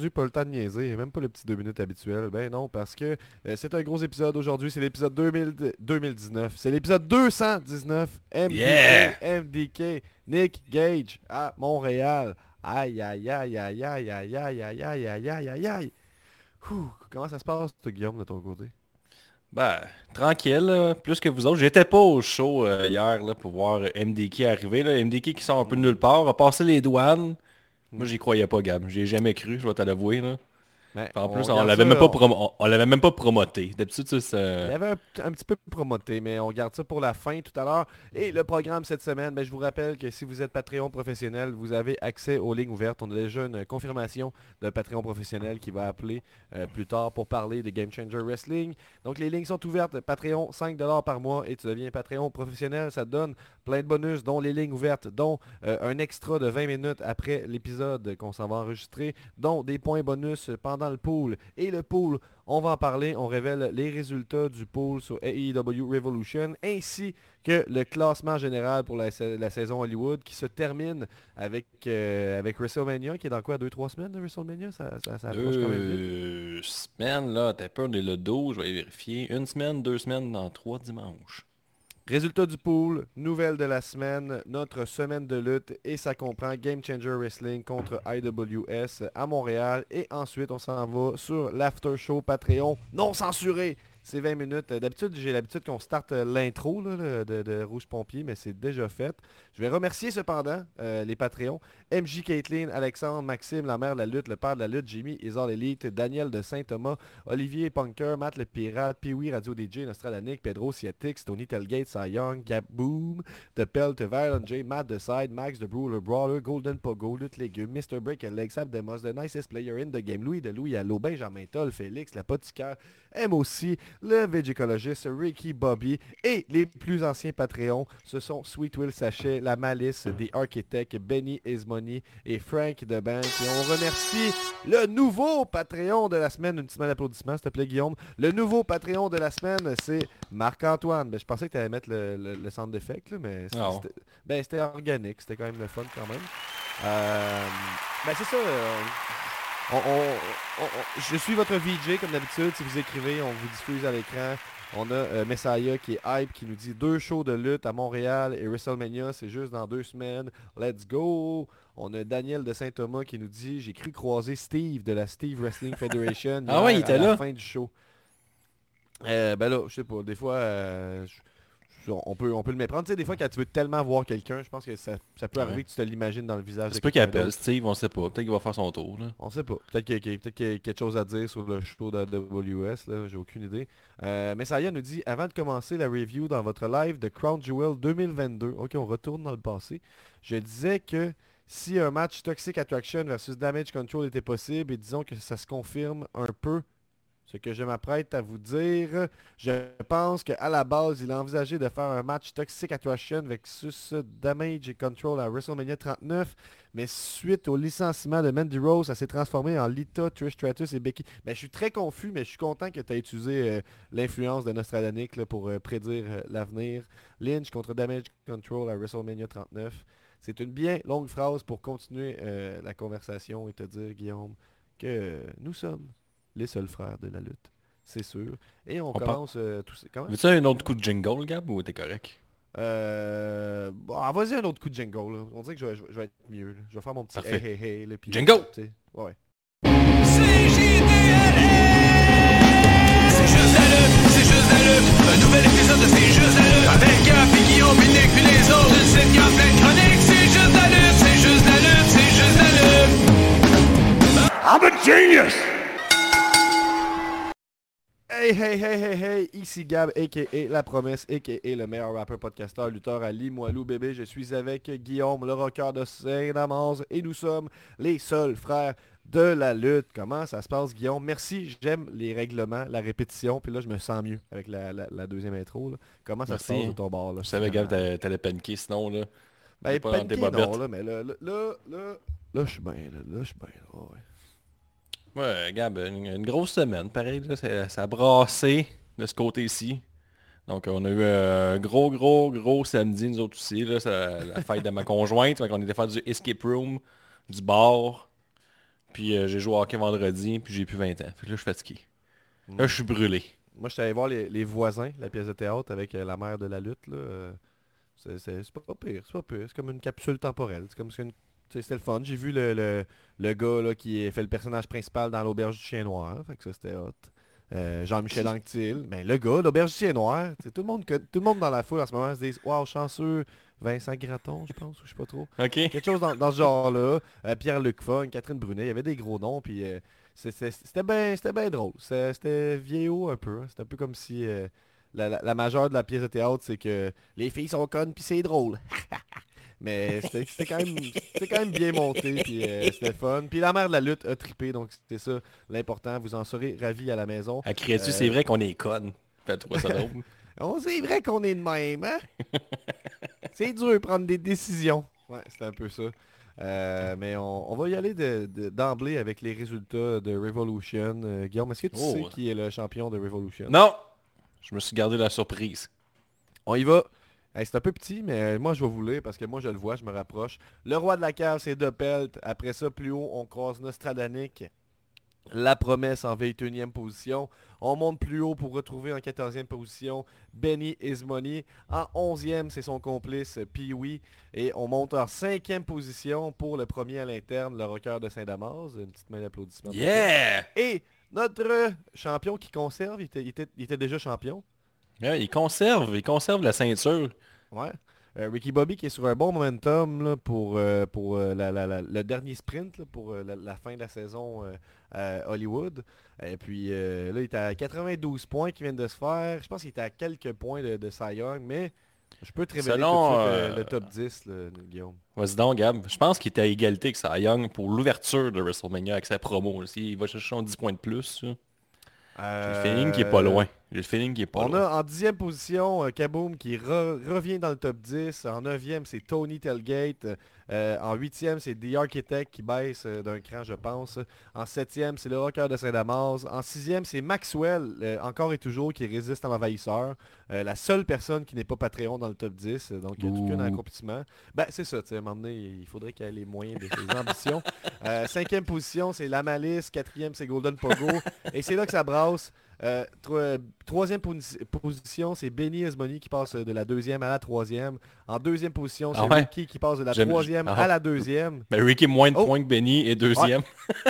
Aujourd'hui, pas le temps de niaiser, même pas le petit deux minutes habituel. Ben non, parce que euh, c'est un gros épisode aujourd'hui, c'est l'épisode 2000 2019. C'est l'épisode 219, MDK, Yeah! MDK, Nick Gage à Montréal. Aïe, aïe, aïe, aïe, aïe, aïe, aïe, aïe, aïe, aïe, aïe, aïe, aïe. Comment ça se passe, Guillaume, de ton côté? Ben, tranquille, là, plus que vous autres. J'étais pas au show euh, hier là, pour voir euh, MDK arriver. Là. MDK qui sort un peu de nulle part, a passé les douanes. Moi, j'y croyais pas, Gab. J'y ai jamais cru, je vais te l'avouer. En plus, on on garde l'avait même pas on- on- on l'avait même pas promoté. D'habitude, ça, Il c'est... avait un, un petit peu promoté, mais on garde ça pour la fin tout à l'heure. Et le programme cette semaine, ben, je vous rappelle que si vous êtes Patreon professionnel, vous avez accès aux lignes ouvertes. On a déjà une confirmation de Patreon professionnel qui va appeler euh, plus tard pour parler de Game Changer Wrestling. Donc les lignes sont ouvertes. Patreon, 5$ par mois et tu deviens Patreon professionnel. Ça te donne plein de bonus, dont les lignes ouvertes, dont euh, un extra de 20 minutes après l'épisode qu'on s'en va enregistrer, dont des points bonus pendant le pool. Et le pool, on va en parler, on révèle les résultats du pool sur AEW Revolution, ainsi que le classement général pour la, sa- la saison Hollywood qui se termine avec, euh, WrestleMania, qui est dans quoi, 2-3 semaines de WrestleMania? Ça, approche quand même vite. Semaines, là. T'as peur de le dos, je vais vérifier. Une semaine, deux semaines, dans trois dimanches. Résultat du pool, nouvelle de la semaine, notre semaine de lutte et ça comprend Game Changer Wrestling contre IWS à Montréal et ensuite on s'en va sur l'after show Patreon non censuré. C'est 20 minutes. D'habitude, j'ai l'habitude qu'on starte l'intro de, de Rouge Pompier, mais c'est déjà fait. Je vais remercier cependant euh, les Patreons. MJ Caitlin, Alexandre, Maxime, la mère de la lutte, le père de la lutte, Jimmy, Isard Elite, Daniel de Saint-Thomas, Olivier Punker, Matt le Pirate, Pee-Wee, Radio DJ, Nostradanic, Pedro Siatix, Tony Telgate, Cy Young, Gap Boom, The Pelt, Violent J, Matt The Side, Max The Brawler, Brawler, Golden Pogo, Lutte Légumes, Mr. Break, Leg Sap Demos, The Nicest Player in the Game, Louis de Louis Allo, Benjamin Toll, Félix, l'apothicaire, aime aussi le Végicologiste, Ricky Bobby et les plus anciens Patreons, ce sont Sweet Will Sachet, La Malice, The Architect, Benny Ismoney et Frank de Bank. Et on remercie le nouveau Patreon de la semaine. Une petite main d'applaudissement, s'il te plaît, Guillaume. Le nouveau Patreon de la semaine, c'est Marc-Antoine. Ben, je pensais que tu allais mettre le, le, le centre d'effet, mais Ah. c'était ben, c'était organique. C'était quand même le fun quand même. Euh, ben, c'est ça. euh, on- on- je suis votre VJ comme d'habitude. Si vous écrivez, on vous diffuse à l'écran. On a euh, Messiah qui est hype, qui nous dit deux shows de lutte à Montréal et WrestleMania, c'est juste dans deux semaines. Let's go! On a Daniel de Saint-Thomas qui nous dit J'ai cru croiser Steve de la Steve Wrestling Federation Ah ouais, il était à la fin du show. Euh, ben là, je sais pas, des fois, euh, je- on, peut, on peut le méprendre. Tu sais, des fois, quand tu veux tellement voir quelqu'un, je pense que ça, ça peut arriver Ouais. que tu te l'imagines dans le visage. C'est pas qu'il appelle. Steve, on sait pas. Peut-être qu'il va faire son tour. Là. On sait pas. Peut-être qu'il y, a- qu'il y a- y quelque chose à dire sur le show de WS, j'ai aucune idée. Euh, mais Saya nous dit, avant de commencer la review dans votre live de Crown Jewel 2022, ok, on retourne dans le passé, je disais que si un match Toxic Attraction versus Damage Control était possible, et disons que ça se confirme un peu ce que je m'apprête à vous dire, je pense qu'à la base, il a envisagé de faire un match Toxic Attraction versus Damage et Control à WrestleMania 39, mais suite au licenciement de Mandy Rose, ça s'est transformé en Lita, Trish Stratus et Becky. Ben, je suis très confus, mais je suis content que tu aies utilisé euh, l'influence de Nostradanic là, pour euh, prédire euh, l'avenir. Lynch contre Damage Control à WrestleMania 39. C'est une bien longue phrase pour continuer la conversation et te dire, Guillaume, que nous sommes les seuls frères de la lutte. C'est sûr. Et on, On par- commence euh, tout ça. Veux-tu un autre coup de jingle, Gab, ou t'es correct? Euh, bon, ah, vas-y un autre coup de jingle. là. On dirait que je vais, je être mieux. là. Je vais faire mon petit Parfait. hey hey hey. là, puis- Jingle! tu sais, Ouais. C'est juste la lutte, c'est juste la lutte. Un nouvel épisode de C'est juste la lutte. Avec Gap et Guillaume, puis Nick, puis les autres. Une sitcom pleine de chroniques. C'est juste la lutte, c'est juste la lutte, c'est juste la lutte. I'm a genius! Hey hey hey hey hey, ici Gab aka La Promesse aka le meilleur rappeur podcasteur lutteur à Limoilou bébé. Je suis avec Guillaume, le rocker de Saint-Damas et nous sommes les seuls frères de la lutte. Comment ça se passe Guillaume? Merci, j'aime les règlements, la répétition, puis là je me sens mieux avec la, la- la deuxième intro. là. Comment ça se passe de ton bord là? Je savais, Gab, t'allais paniquer sinon, là. Ben, paniqué, non, là, mais là, là, là, là, je suis bien, là, là, je suis bien, là, ouais. Ouais, Gab, une, grosse semaine, pareil, là, ça, a brassé de ce côté-ci. Donc on a eu un gros, gros, gros samedi, nous autres aussi. Là, la fête de ma conjointe. Donc on était faire du escape room, du bar. Puis euh, j'ai joué au hockey vendredi, puis j'ai plus 20 ans. Fait que là, je suis fatigué. Là, je suis brûlé. Moi, je suis allé voir les, voisins, la pièce de théâtre avec euh, la mère de la lutte. euh, C'est pas pire, c'est pas pire. C'est comme une capsule temporelle. C'est comme une- C'était le fun. J'ai vu le, le, le gars là, qui fait le personnage principal dans l'auberge du chien noir. Fait que ça, c'était hot. Euh, Jean-Michel Anctil. Ben, le gars, l'auberge du chien noir. Tout le, monde, tout le monde dans la foule en ce moment se dit Waouh, chanceux. Vincent Graton, je pense, ou je sais pas trop. Quelque chose dans, dans ce genre-là. Euh, Pierre-Luc Fong, Catherine Brunet, il y avait des gros noms, puis euh, c'était bien bien drôle. C'était vieillot un peu. hein. C'était un peu comme si euh, la, la, la majeure de la pièce de théâtre, c'est que les filles sont connes, puis c'est drôle. Mais c'était c'était quand, quand même bien monté, puis euh, c'était fun. Puis la mère de la lutte a trippé, donc c'était ça l'important. Vous en serez ravis à la maison. À Créatu, Euh, c'est vrai qu'on est conne. Fais-toi ça. On c'est vrai qu'on est de même, hein? c'est dur de prendre des décisions. Ouais, c'est un peu ça. Euh, mais on, on va y aller de- de- d'emblée avec les résultats de Revolution. Euh, Guillaume, est-ce que tu Oh. sais qui est le champion de Revolution? non! Je me suis gardé la surprise. On y va. Hey, c'est un peu petit, mais moi je vais vous lire parce que moi je le vois, je me rapproche. Le roi de la cave, c'est De Pelt. Après ça, plus haut, on croise Nostradanic. La promesse en 21e position. On monte plus haut pour retrouver en 14e position Benny Ismoney. En 11e, c'est son complice Pee-Wee. Et on monte en 5e position pour le premier à l'interne, le rocker de Saint-Damas. Une petite main d'applaudissement. Yeah! Et notre champion qui conserve, il était, il était- il était déjà champion. Ouais, il conserve, il conserve la ceinture. Ouais. Euh, Ricky Bobby qui est sur un bon momentum là, pour, euh, pour euh, la- la- la- le dernier sprint, là, pour la, la fin de la saison à Hollywood. Et puis là, il est à 92 points qui viennent de se faire. Je pense qu'il est à quelques points de, de Cy Young, mais je peux te révéler Selon, tout de suite, le top 10, là, Guillaume. Vas-y donc, Gab. Je pense qu'il était à égalité avec Cy Young pour l'ouverture de WrestleMania avec sa promo. Il va chercher un 10 points de plus. J'ai le feeling qu'il est pas loin. J'ai le feeling qu'il est pas On loin. a en dixième position euh, Kaboom qui re- revient dans le top 10. En neuvième, c'est Tony Telgate. Euh, en huitième, c'est The Architect qui baisse euh, d'un cran, je pense. En septième, c'est le Rocker de Saint-Damas. En sixième, c'est Maxwell, encore et toujours, qui résiste à l'envahisseur. La seule personne qui n'est pas Patreon dans le top 10. euh, Donc, il y a Ouh. accomplissement. Ben, c'est ça, tu sais, à un moment donné, il faudrait qu'il ait les moyens de ses ambitions. Cinquième position, c'est La Malice. Quatrième, c'est Golden Pogo. et c'est là que ça brasse. Euh, euh, troisième posi- position, c'est Benny Esmoni qui passe de la deuxième à la troisième. En deuxième position, c'est Ah ouais? Ricky qui passe de la troisième ah. à la deuxième. Mais Ricky moins de Oh. points que Benny et deuxième.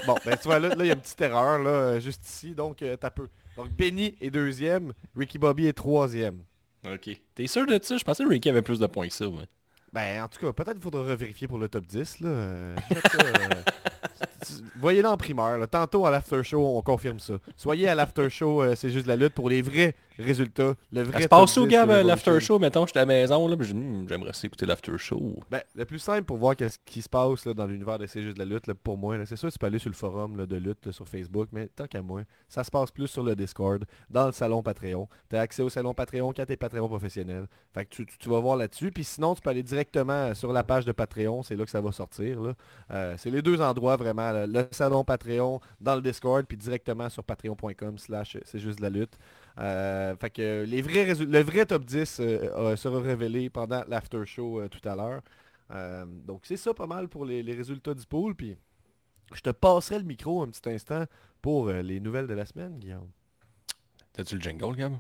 Bon, ben tu vois, là, là, il y a une petite erreur, là, euh, juste ici, donc euh, t'as peu. Donc Benny est deuxième, Ricky Bobby est troisième. Ok. T'es sûr de ça? Je pensais que Ricky avait plus de points que ça. ouais. Ben, en tout cas, peut-être qu'il faudra revérifier pour le top 10, là. Euh, faites ça, euh, tu- Voyez-le en primeur. Tantôt à l'after show, on confirme ça. Soyez à l'after show, euh, c'est juste la lutte pour les vrais résultats. Le vrai Ça se passe où, 10 Gab, euh, l'after show? Mettons, j'étais à la maison, là, Hmm, j'aimerais ça écouter l'after show. Ben, le plus simple pour voir qu'est-ce qui se passe là, dans l'univers de C'est juste de la lutte, là, pour moi, c'est sûr tu peux aller sur le forum là, de lutte sur Facebook, mais tant qu'à moi, ça se passe plus sur le Discord, dans le salon Patreon. Tu as accès au salon Patreon quand tu es Patreon professionnel. Fait que tu, tu- tu vas voir là-dessus. Puis sinon, tu peux aller directement sur la page de Patreon, c'est là que ça va sortir. Euh, c'est les deux endroits vraiment, le salon Patreon, dans le Discord, puis directement sur patreon.com slash c'est juste de la lutte. Euh, fait que les vrais le vrai top 10 euh, euh, sera révélé pendant l'after show euh, tout à l'heure. Donc c'est ça pas mal pour les, les résultats du pool. Puis je te passerai le micro un petit instant pour les nouvelles de la semaine, Guillaume. T'as-tu le jingle, Gab?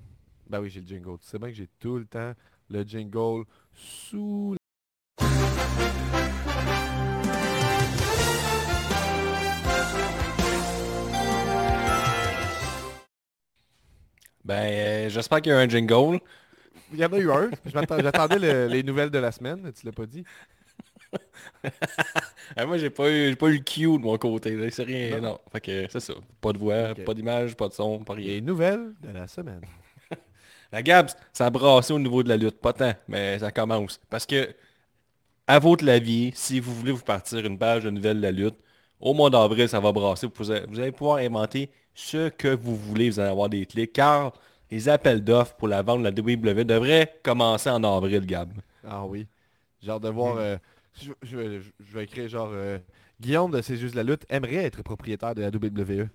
Ben oui, j'ai le jingle. Tu sais bien que j'ai tout le temps le jingle sous... Ben, euh, j'espère qu'il y a un jingle. Il y en a eu un. J'attendais le- les nouvelles de la semaine. Tu l'as pas dit? Ah, moi, j'ai pas eu, pas eu le cue de mon côté. C'est rien, Non. non. Fait que c'est ça. Pas de voix, pas d'image, pas de son, pas rien. Les nouvelles de la semaine. La Gab, ça a brassé au niveau de la lutte. Pas tant, mais ça commence. Parce que, à votre avis, si vous voulez vous partir une page de nouvelles de la lutte, au mois d'avril, ça va brasser. Vous allez pouvoir inventer ce que vous voulez. Vous allez avoir des clics. Car les appels d'offres pour la vente de la WWE devraient commencer en avril, Gab. Ah oui. Genre de voir... euh, je, je vais- je vais écrire genre... euh, Guillaume de C'est juste la lutte aimerait être propriétaire de la. WWE.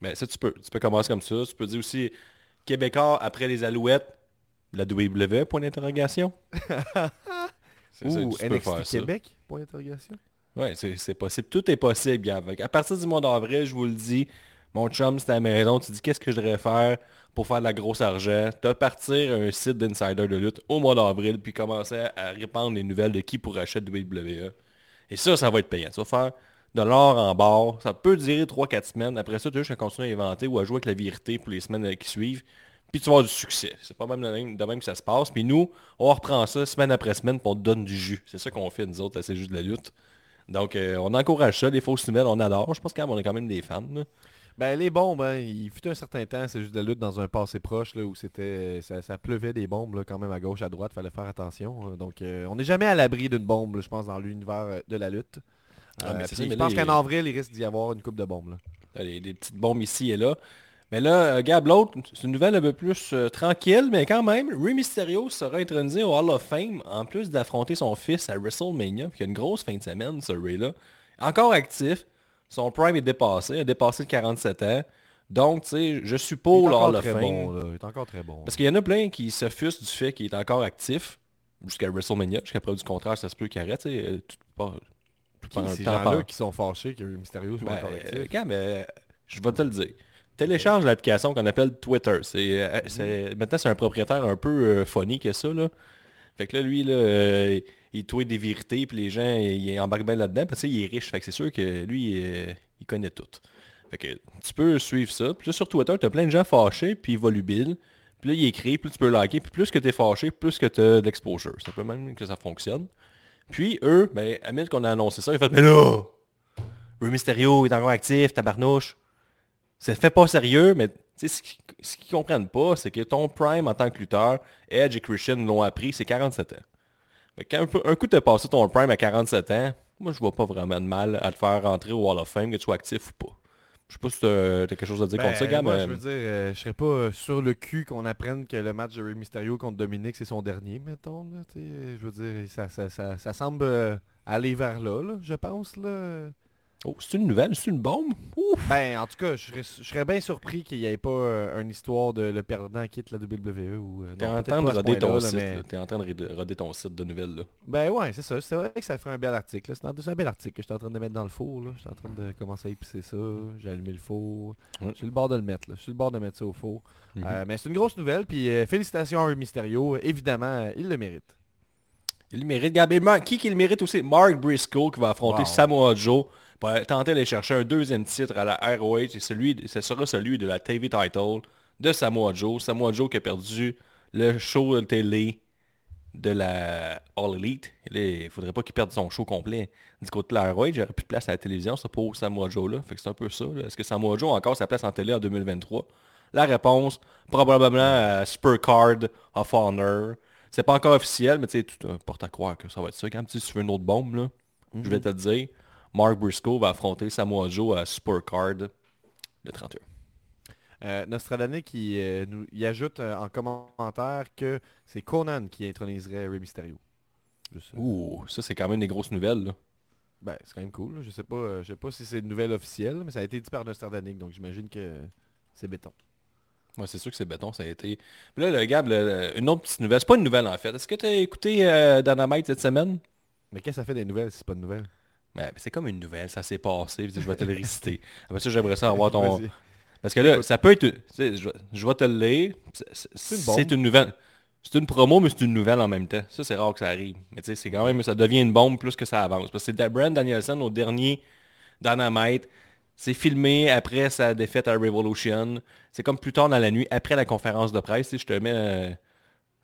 Mais ça, tu peux. Tu peux commencer comme ça. Tu peux dire aussi Québécois après les Alouettes. La WWE, point d'interrogation. Ou NXT ça. Québec, point d'interrogation. Ouais, c'est possible. Tout est possible, Gab. À partir du mois d'avril, je vous le dis, mon chum, c'est à maison, tu dis qu'est-ce que je devrais faire pour faire de la grosse argent? Tu partir un site d'insider de lutte au mois d'avril, puis commencer à répandre les nouvelles de qui pourrait acheter WWE. Et ça, ça va être payant. Tu vas faire de l'or en barre. Ça peut durer 3-4 semaines. Après ça, tu as juste continuer à inventer ou à jouer avec la vérité pour les semaines qui suivent. Puis tu vas avoir du succès. C'est pas même de même, que ça se passe. Puis nous, on reprend ça semaine après semaine, on te donne du jus. C'est ça qu'on fait, nous autres, C'est juste de la lutte. Donc, euh, on encourage ça, les fausses nouvelles, on adore. Je pense qu'on est quand même des fans. Ben les bombes, hein, il fut un certain temps, c'est juste de la lutte dans un passé proche là, où c'était ça, ça pleuvait des bombes là, quand même à gauche, à droite, fallait faire attention. hein. Donc euh, on n'est jamais à l'abri d'une bombe, là, je pense, dans l'univers euh, de la lutte. Ah, mais Euh, c'est puis ça, mais je pense qu'en avril, il risque d'y avoir une coupe de bombes. là. Des petites bombes ici et là. Mais là, euh, Gab, l'autre, c'est une nouvelle un peu plus euh, tranquille, mais quand même, Rey Mysterio sera intronisé au Hall of Fame, en plus d'affronter son fils à WrestleMania. Puis il y a une grosse fin de semaine, ce Ray-là. Encore actif. Son prime est dépassé, il a dépassé le 47 ans. Donc, tu sais, je suis Il pour est le encore Hall of très Fame. bon. là, Il est encore très bon. Parce qu'il y en a plein qui s'offusent du fait qu'il est encore actif jusqu'à WrestleMania. Jusqu'à preuve du contraire, ça se peut qu'il arrête. tu sais, euh, tout- pas- ces gens-là qui sont fâchés que Mysterio soit ben, encore actif? euh, Gab, euh, je vais te le dire. Télécharge l'application qu'on appelle Twitter. C'est, c'est- Maintenant, c'est un propriétaire un peu euh, funny que ça. Là. Fait que là, lui, là, euh, il tweet des vérités, puis les gens, il embarque bien là-dedans, parce qu'il est riche. Fait que c'est sûr que lui, euh, il connaît tout. Fait que tu peux suivre ça. Puis là, sur Twitter, tu as plein de gens fâchés, puis volubiles. Puis là, il écrit, plus tu peux liker, puis plus que tu es fâché, plus que tu as d'exposure. C'est un peu même que ça fonctionne. Puis eux, ben, à minute qu'on a annoncé ça, ils font Mais là, Rey Mysterio est encore actif, tabarnouche. Ça fait pas sérieux, mais ce qu'ils qu'ils comprennent pas, c'est que ton prime en tant que lutteur, Edge et Christian l'ont appris, c'est 47 ans. Quand un, coup de passer ton prime à 47 ans, moi je vois pas vraiment de mal à te faire rentrer au Hall of Fame, que tu sois actif ou pas. Je sais pas si t'as as quelque chose à dire contre ça, Ben, Gab. moi, mais- je veux dire, euh, je serais pas euh, sur le cul qu'on apprenne que le match de Rey Mysterio contre Dominique, c'est son dernier, mettons. Là, tu je veux dire, ça, ça, ça, ça semble euh, aller vers là, là, je pense. Là. Oh, c'est une nouvelle, c'est une bombe? Ouf! Ben, en tout cas, je serais, je serais bien surpris qu'il n'y ait pas euh, une histoire de le perdant quitte la WWE. Ou, euh, T'es en mais- en train de roder ton site de nouvelles. Là. Ben ouais, c'est ça. C'est vrai que ça ferait un bel article. C'est un, bel article que j'étais en train de mettre dans le four. là. J'étais en train de commencer à épicer ça. J'ai allumé le four. Je suis le bord de le mettre. Là. Je suis le bord de mettre ça au four. Mhm. Euh, mais c'est une grosse nouvelle. Puis félicitations à Mysterio. Évidemment, il le mérite. Il le mérite, qui qui le mérite aussi? Mark Briscoe qui va affronter Wow. Samoa Joe pour tenter d'aller chercher un deuxième titre à la ROH. Et celui, ce sera celui de la TV title de Samoa Joe. Samoa Joe qui a perdu le show de télé de la All Elite. Il faudrait pas qu'il perde son show complet. Du côté de la ROH, j'aurais plus de place à la télévision, c'est pour Samoa Joe là. Fait que c'est un peu ça. Est-ce que Samoa Joe a encore sa place en télé en 2023? La réponse, probablement à Supercard of Honor. C'est pas encore officiel, mais tu sais, tout euh, porte à croire que ça va être ça. Quand tu tu veux une autre bombe, là, je vais te le dire. Mark Briscoe va affronter Samoa Joe à Supercard le 31. Euh, Nostradamus qui euh, nous y ajoute euh, en commentaire que c'est Conan qui introniserait Rey Mysterio. Juste, Ouh, ça c'est quand même des grosses nouvelles. là. Ben, c'est quand même cool. là. Je sais pas, euh, je sais pas si c'est une nouvelle officielle, mais ça a été dit par Nostradamus, donc j'imagine que c'est béton. Ouais, c'est sûr que c'est béton, ça a été. Puis là, le Gab, le- une autre petite nouvelle. C'est pas une nouvelle en fait. Est-ce que tu as écouté Dynamite cette semaine? Mais qu'est-ce que ça fait des nouvelles si c'est pas de nouvelles? Ben, c'est comme une nouvelle, ça s'est passé, je vais te le réciter. Après ça, j'aimerais ça avoir ton... Parce que là, ça peut être... Je, vais- je vais te le lire. C'est- une nouvelle. C'est une promo, mais c'est une nouvelle en même temps. Ça, c'est rare que ça arrive. Mais tu sais, c'est quand même... Ça devient une bombe plus que ça avance. Parce que c'est Brand Danielson au dernier Dynamite. C'est filmé après sa défaite à Revolution. C'est comme plus tard dans la nuit, après la conférence de presse. Je te mets euh,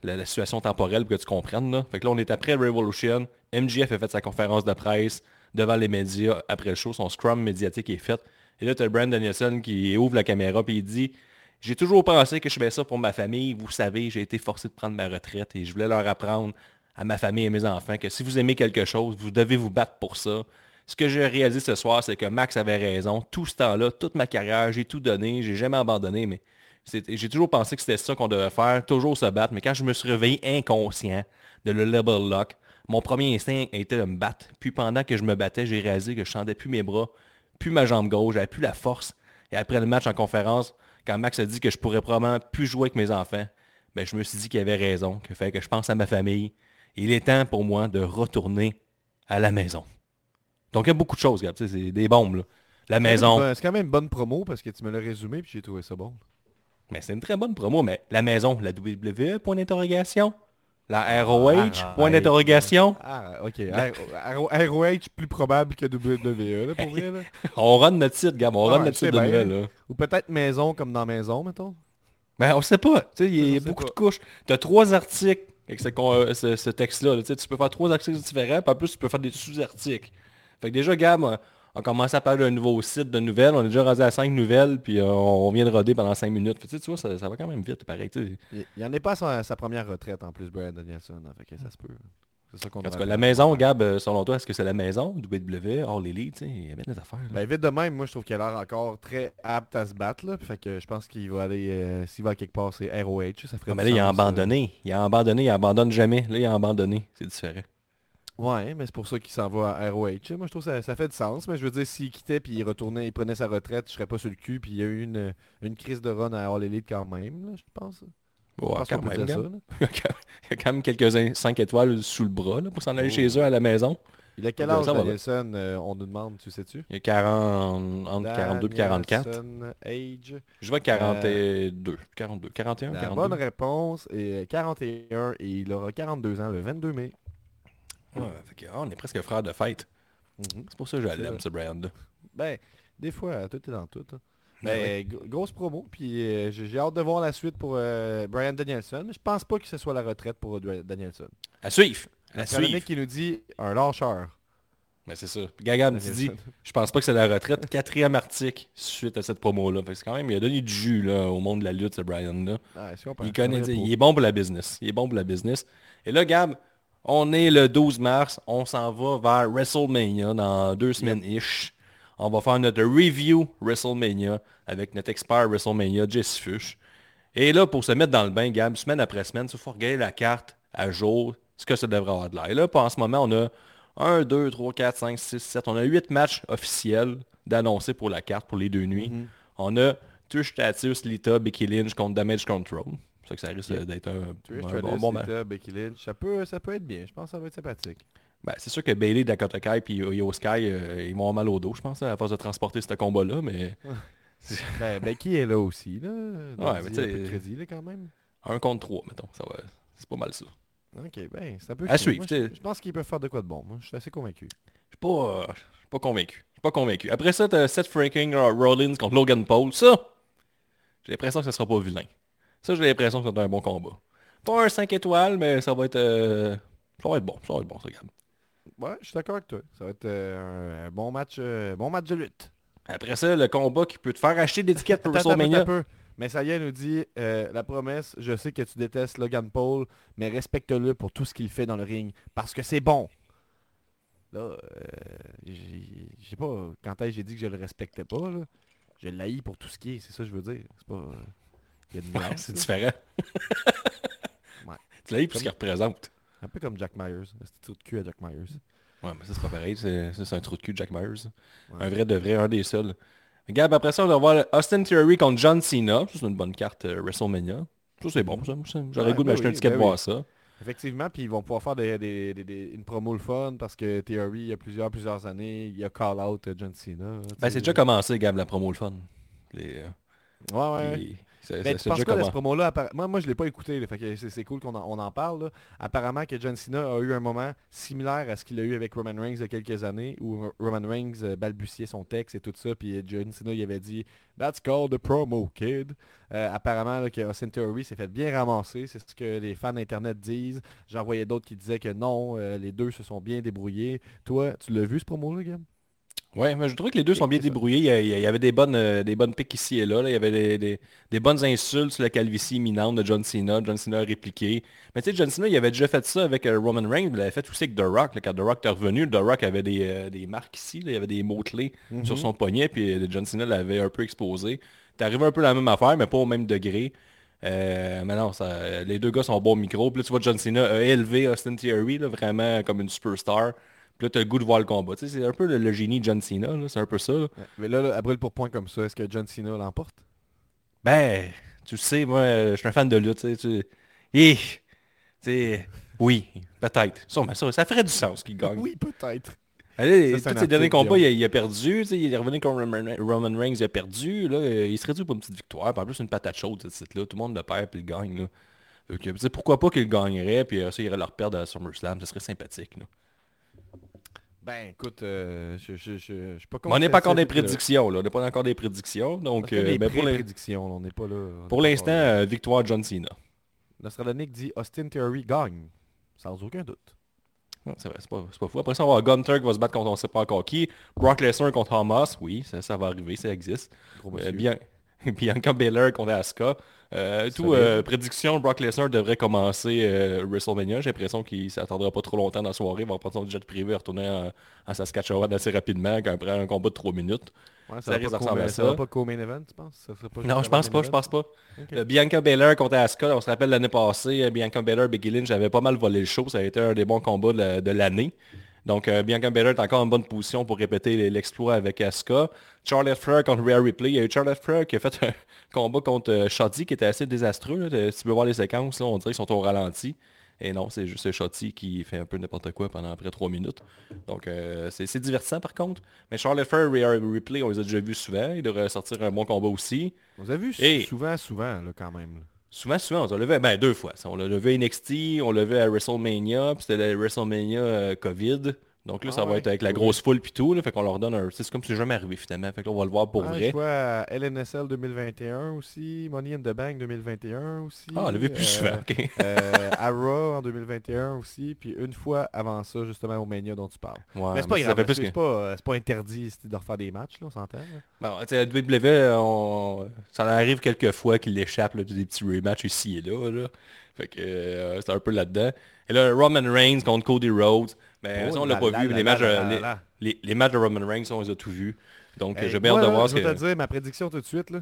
la, la situation temporelle pour que tu comprennes. Là. Fait que là, on est après Revolution. MJF a fait sa conférence de presse devant les médias après le show. Son scrum médiatique est fait. Et là, tu as Brand Danielson qui ouvre la caméra et il dit J'ai toujours pensé que je fais ça pour ma famille. Vous savez, j'ai été forcé de prendre ma retraite et je voulais leur apprendre à ma famille et mes enfants que si vous aimez quelque chose, vous devez vous battre pour ça. Ce que j'ai réalisé ce soir, c'est que Max avait raison. Tout ce temps-là, toute ma carrière, j'ai tout donné, j'ai jamais abandonné, mais j'ai toujours pensé que c'était ça qu'on devait faire, toujours se battre. Mais quand je me suis réveillé inconscient de le level lock, mon premier instinct était de me battre. Puis pendant que je me battais, j'ai réalisé que je sentais plus mes bras, plus ma jambe gauche, j'avais plus la force. Et après le match en conférence, quand Max a dit que je pourrais probablement plus jouer avec mes enfants, ben, je me suis dit qu'il avait raison, que fait que je pense à ma famille. Il est temps pour moi de retourner à la maison. Donc il y a beaucoup de choses, c'est des bombes. Là. La maison, C'est quand même une bonne promo parce que tu me l'as résumé puis j'ai trouvé ça bon. mais c'est une très bonne promo, mais la maison, la WWE, point d'interrogation. La ROH, Ah, point d'interrogation? Ah, ok. ROH plus probable que WWE, là, pour vrai. Là. On run notre site, Gab, on run notre je sais site de bien. nouvelles. là. Ou peut-être maison comme dans maison, mettons. Ben, on sait pas. Tu sais, il y a beaucoup pas. de couches. Tu as trois articles avec ce, euh, ce- ce texte-là. là. Tu peux faire trois articles différents, puis en plus, tu peux faire des sous-articles. Fait que déjà, Gab, on- commence à parler d'un nouveau site de nouvelles. On est déjà rendu à cinq nouvelles, puis euh, on vient de roder pendant cinq minutes. Fait tu vois, ça, ça va quand même vite, pareil. Il il en est pas à sa, sa première retraite en plus, Brian Danielson. hein, fait que ça se peut. C'est ça qu'on En tout devrait cas, la maison, Gab, euh, selon toi, est-ce que c'est la maison, WWE, All Elite, tu sais, il y a bien des affaires. Ben vite de même, moi je trouve qu'il a l'air encore très apte à se battre. Là, fait que je pense qu'il va aller, euh, s'il va quelque part, c'est ROH. Ça ferait Ah, mais là, il a euh. abandonné. Il a abandonné, il abandonne jamais. Là, il a abandonné. C'est différent. Ouais, mais c'est pour ça qu'il s'en va à ROH. Moi je trouve que ça, ça fait du sens. Mais je veux dire, s'il quittait puis il retournait, il prenait sa retraite, je serais pas sur le cul. Puis il y a eu une, une crise de run à All Elite quand même, là, je pense. Ouais, Je pense quand qu'on peut même, ça. Il y a quand même quelques 5 étoiles sous le bras là, pour s'en aller Oh. chez eux à la maison. Il a quel Ça âge. Danielson euh, On nous demande, tu sais-tu? Il y a 40, entre 42 et 44. Danielson, age. Je vois 42, 42, 41, La 42. bonne réponse est 41 et il aura 42 ans le 22 mai. Ouais, fait que, ah, on est presque frères de fête. Mhm. C'est pour ça que je l'aime, ce Brian-là. Ben, des fois, tout est dans tout. hein. Ouais, Ben, gr- grosse promo, puis euh, j'ai hâte de voir la suite pour euh, Brian Danielson. mais Je pense pas que ce soit la retraite pour euh, Danielson. À suivre. À le suivre. mec qui nous dit un lâcheur. Mais c'est ça. Gaga me dit, je pense pas que c'est la retraite. Quatrième article suite à cette promo-là. C'est quand même, il a donné du jus là, au monde de la lutte, ce Brian-là. Ah. Il connaît, il est bon pour la business. Il est bon pour la business. Et là, Gab, on est le 12 mars, on s'en va vers WrestleMania dans deux semaines-ish. On va faire notre review WrestleMania avec notre expert WrestleMania, Jess Fush. Et là, pour se mettre dans le bain, Gab, semaine après semaine, il faut regarder la carte à jour, ce que ça devrait avoir de l'air. Et là, pour en ce moment, on a 1, 2, 3, 4, 5, 6, 7. On a 8 matchs officiels d'annoncer pour la carte pour les deux nuits. Mhm. On a Trish Stratus, Lita, Becky Lynch contre Damage Control. C'est ça que ça risque d'être un, bon, bon match. Becky Lynch, ça peut, ça peut être bien. Je pense que ça va être sympathique. Ben, c'est sûr que Bailey, Dakota Kai et Yo Sky, euh, ils vont avoir mal au dos, je pense, à force de transporter ce combat-là, mais Ben, Becky est là aussi. Là. Donc, Ouais, mais tu sais- crédit là, quand même. un contre trois, mettons. Ça va, c'est pas mal ça. Ok, ben, ça peut À finir. suivre, Moi, t'sais. je, pense qu'ils peuvent faire de quoi de bon. Moi, je suis assez convaincu. Je suis pas, euh, pas convaincu. Je suis pas convaincu. Après ça, t'as Seth freaking Rollins contre Logan Paul. Ça, j'ai l'impression que ça sera pas vilain. Ça, j'ai l'impression que c'est un bon combat. Pas un 5 étoiles, mais ça va être... euh, ça va être bon. Ça va être bon, ça, Gab. Ouais, je suis d'accord avec toi. Ça va être euh, un, bon match euh, bon match de lutte. Après ça, le combat qui peut te faire acheter d'étiquette pour Attends, attends, WrestleMania. attends un peu. Mais ça y est, nous dit euh, la promesse, je sais que tu détestes Logan Paul, mais respecte-le pour tout ce qu'il fait dans le ring, parce que c'est bon. Là, euh, j'ai- je sais pas, quand j'ai dit que je le respectais pas, là, je l'haïs pour tout ce qui est, c'est ça que je veux dire. C'est pas... il y a Ouais, c'est différent. Ouais. Tu l'as eu pour ce qu'il représente. Un peu comme Jack Myers. C'est tout de cul à Jack Myers. Ouais, mais ça, c'est pas pareil. C'est un trou de cul de Jack Myers. Ouais. Un vrai de vrai, un des seuls. Gab, après ça, on va voir Austin Theory contre John Cena. Ça, c'est une bonne carte euh, WrestleMania. Ça, c'est bon. J'aurais le goût de ben m'acheter un ticket ben de oui. voir ça. Effectivement, puis ils vont pouvoir faire des, des- des- des- une promo le fun parce que Theory, il y a plusieurs, plusieurs années, il y a Call Out John Cena. Ben, c'est déjà commencé, Gab, la promo le fun. Les, euh, Ouais, ouais. les- Ben, tu penses quoi de ce promo-là? Moi, moi, je l'ai pas écouté, là, fait que c'est cool qu'on en, parle. là. Apparemment que John Cena a eu un moment similaire à ce qu'il a eu avec Roman Reigns il y a quelques années, où Ro- Roman Reigns euh, balbutiait son texte et tout ça, puis John Cena il avait dit « That's called a promo, kid Euh, Apparemment là, que Austin Theory s'est fait bien ramasser, c'est ce que les fans d'Internet disent. J'en voyais d'autres qui disaient que non, euh, les deux se sont bien débrouillés. Toi, tu l'as vu ce promo-là, Gab? Ouais, mais je trouve que les deux sont bien débrouillés. Il y, avait des bonnes, euh, des bonnes piques ici et là. là. Il y avait des, des- des bonnes insultes sur la calvitie imminente de John Cena. John Cena a répliqué. Mais tu sais, John Cena, il avait déjà fait ça avec euh, Roman Reigns. Il l'avait fait aussi avec The Rock. là. Quand The Rock est revenu, The Rock avait des, euh, des marques ici. là. Il y avait des mots-clés sur son poignet. Puis John Cena l'avait un peu exposé. T'es arrivé un peu la même affaire, mais pas au même degré. Euh, mais non, ça, les deux gars sont bons au micro. Puis là, tu vois, John Cena a élevé Austin Theory là, vraiment comme une superstar. Puis là, t'as le goût de voir le combat. Tu sais, c'est un peu le, le génie de John Cena. là. C'est un peu ça. là. Mais là, là, à brûle pour point comme ça, est-ce que John Cena l'emporte? Ben, tu le sais, moi, euh, je suis un fan de lutte. tu sais. Oui, peut-être. Sûrement, ça, ça ferait du sens qu'il gagne. Oui, peut-être. Allez, Ça, tous ses derniers combats, il a, il a perdu. Il est revenu contre Roman, Reigns, il a perdu. Là, euh, il serait dû pour une petite victoire. Puis en plus, une patate chaude, ce site-là. Tout le monde le perd puis il gagne. Là. Pourquoi pas qu'il gagnerait, puis euh, ça, il irait leur perdre à SummerSlam. Ce serait sympathique. Là. Ben, écoute, euh, je, je, je, je suis pas Mais on n'est pas encore des prédictions. Là. On n'est pas encore des prédictions. Donc, On fait euh, des ben, pour l'in- prédictions, on n'est pas là. pour l'instant, euh, victoire John Cena. Nostradamus dit Austin Theory gagne. Sans aucun doute. Non, C'est vrai, c'est pas, pas fou. Après ça, on va avoir Gunter qui va se battre contre on sait pas encore qui. Brock Lesnar contre Hamas. Oui, ça, ça va arriver, ça existe. Bien, Bianca Belair contre Asuka. Euh, tout, euh, prédiction, Brock Lesnar devrait commencer euh, WrestleMania. J'ai l'impression qu'il s'attendra pas trop longtemps dans la soirée. Il va prendre son jet privé et retourner en, en Saskatchewan assez rapidement quand après un combat de 3 minutes. Ouais, ça ça, risque de ressembler à ça pas co-main event, tu penses? Ça serait pas Non, je pense pas, je pense pas. Bianca Belair contre Asuka, on se rappelle l'année passée, Bianca Belair, Becky Lynch avait pas mal volé le show. Ça a été un des bons combats de la- de l'année. Donc euh, Bianca Belair est encore en bonne position pour répéter l'exploit avec Asuka. Charlotte Flair contre Rhea Ripley. Il y a eu Charlotte Flair qui a fait un combat contre euh, Shotzi qui était assez désastreux. là. Si tu veux voir les séquences, là, on dirait qu'ils sont au ralenti. Et non, c'est juste Shotzi qui fait un peu n'importe quoi pendant après trois minutes. Donc euh, c'est divertissant par contre. Mais Charlotte Flair et Rhea Ripley, on les a déjà vus souvent. Ils devraient sortir un bon combat aussi. On vous a vu Et- souvent, souvent, là, quand même. Souvent, souvent, on l'a levé, ben deux fois. On l'a levé à NXT, on l'a levé à WrestleMania, puis c'était la WrestleMania euh, COVID. Donc là, Ah ça va ouais, être avec la grosse foule puis tout. Là, fait qu'on leur donne un... C'est comme si jamais arrivé finalement. Fait que là, on va le voir pour Ah, vrai. Je vois à LNSL 2021 aussi, Money in the Bank 2021 aussi. Ah, on l'a vu plus euh, souvent. ok. euh, à Raw en 2021 aussi, puis une fois avant ça, justement, au Mania dont tu parles. Ouais, mais c'est pas mais grave, c'est que- pas, euh, c'est pas interdit de refaire des matchs, là, on s'entend. Bon, tu sais, WWE, on... ça en arrive quelques fois qu'il échappe des petits rematchs ici et là. là. Fait que euh, c'est un peu là-dedans. Et là, Roman Reigns contre Cody Rhodes. Mais Oh ça, on l'a pas vu. les, matchs, les, les- les matchs de Roman Reigns, on les a tous vus. Donc, Hey, j'ai bien hâte de voir je vais que... te dire ma prédiction tout de suite. Là.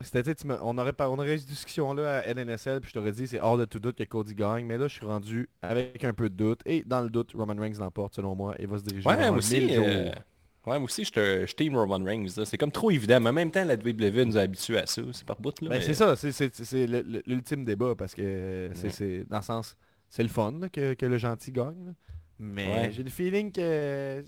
C'était, on, aurait, pas- on aurait eu cette discussion-là à LNSL, puis je t'aurais dit c'est hors de tout doute que Cody gagne. Mais là, je suis rendu avec un peu de doute. Et dans le doute, Roman Reigns l'emporte, selon moi, et va se diriger Ouais, vers moi aussi. 1000 jours. euh, Ouais, moi aussi, je, te, je team Roman Reigns. là. C'est comme trop évident. Mais en même temps, la WWE nous a habitués à ça. C'est par bout. Là, Ben, mais- c'est ça, c'est, c'est- c'est le- le- l'ultime débat, parce que c'est, Ouais. c'est- dans le sens, c'est le fun là, que, que le gentil gagne. Mais Ouais. j'ai le feeling que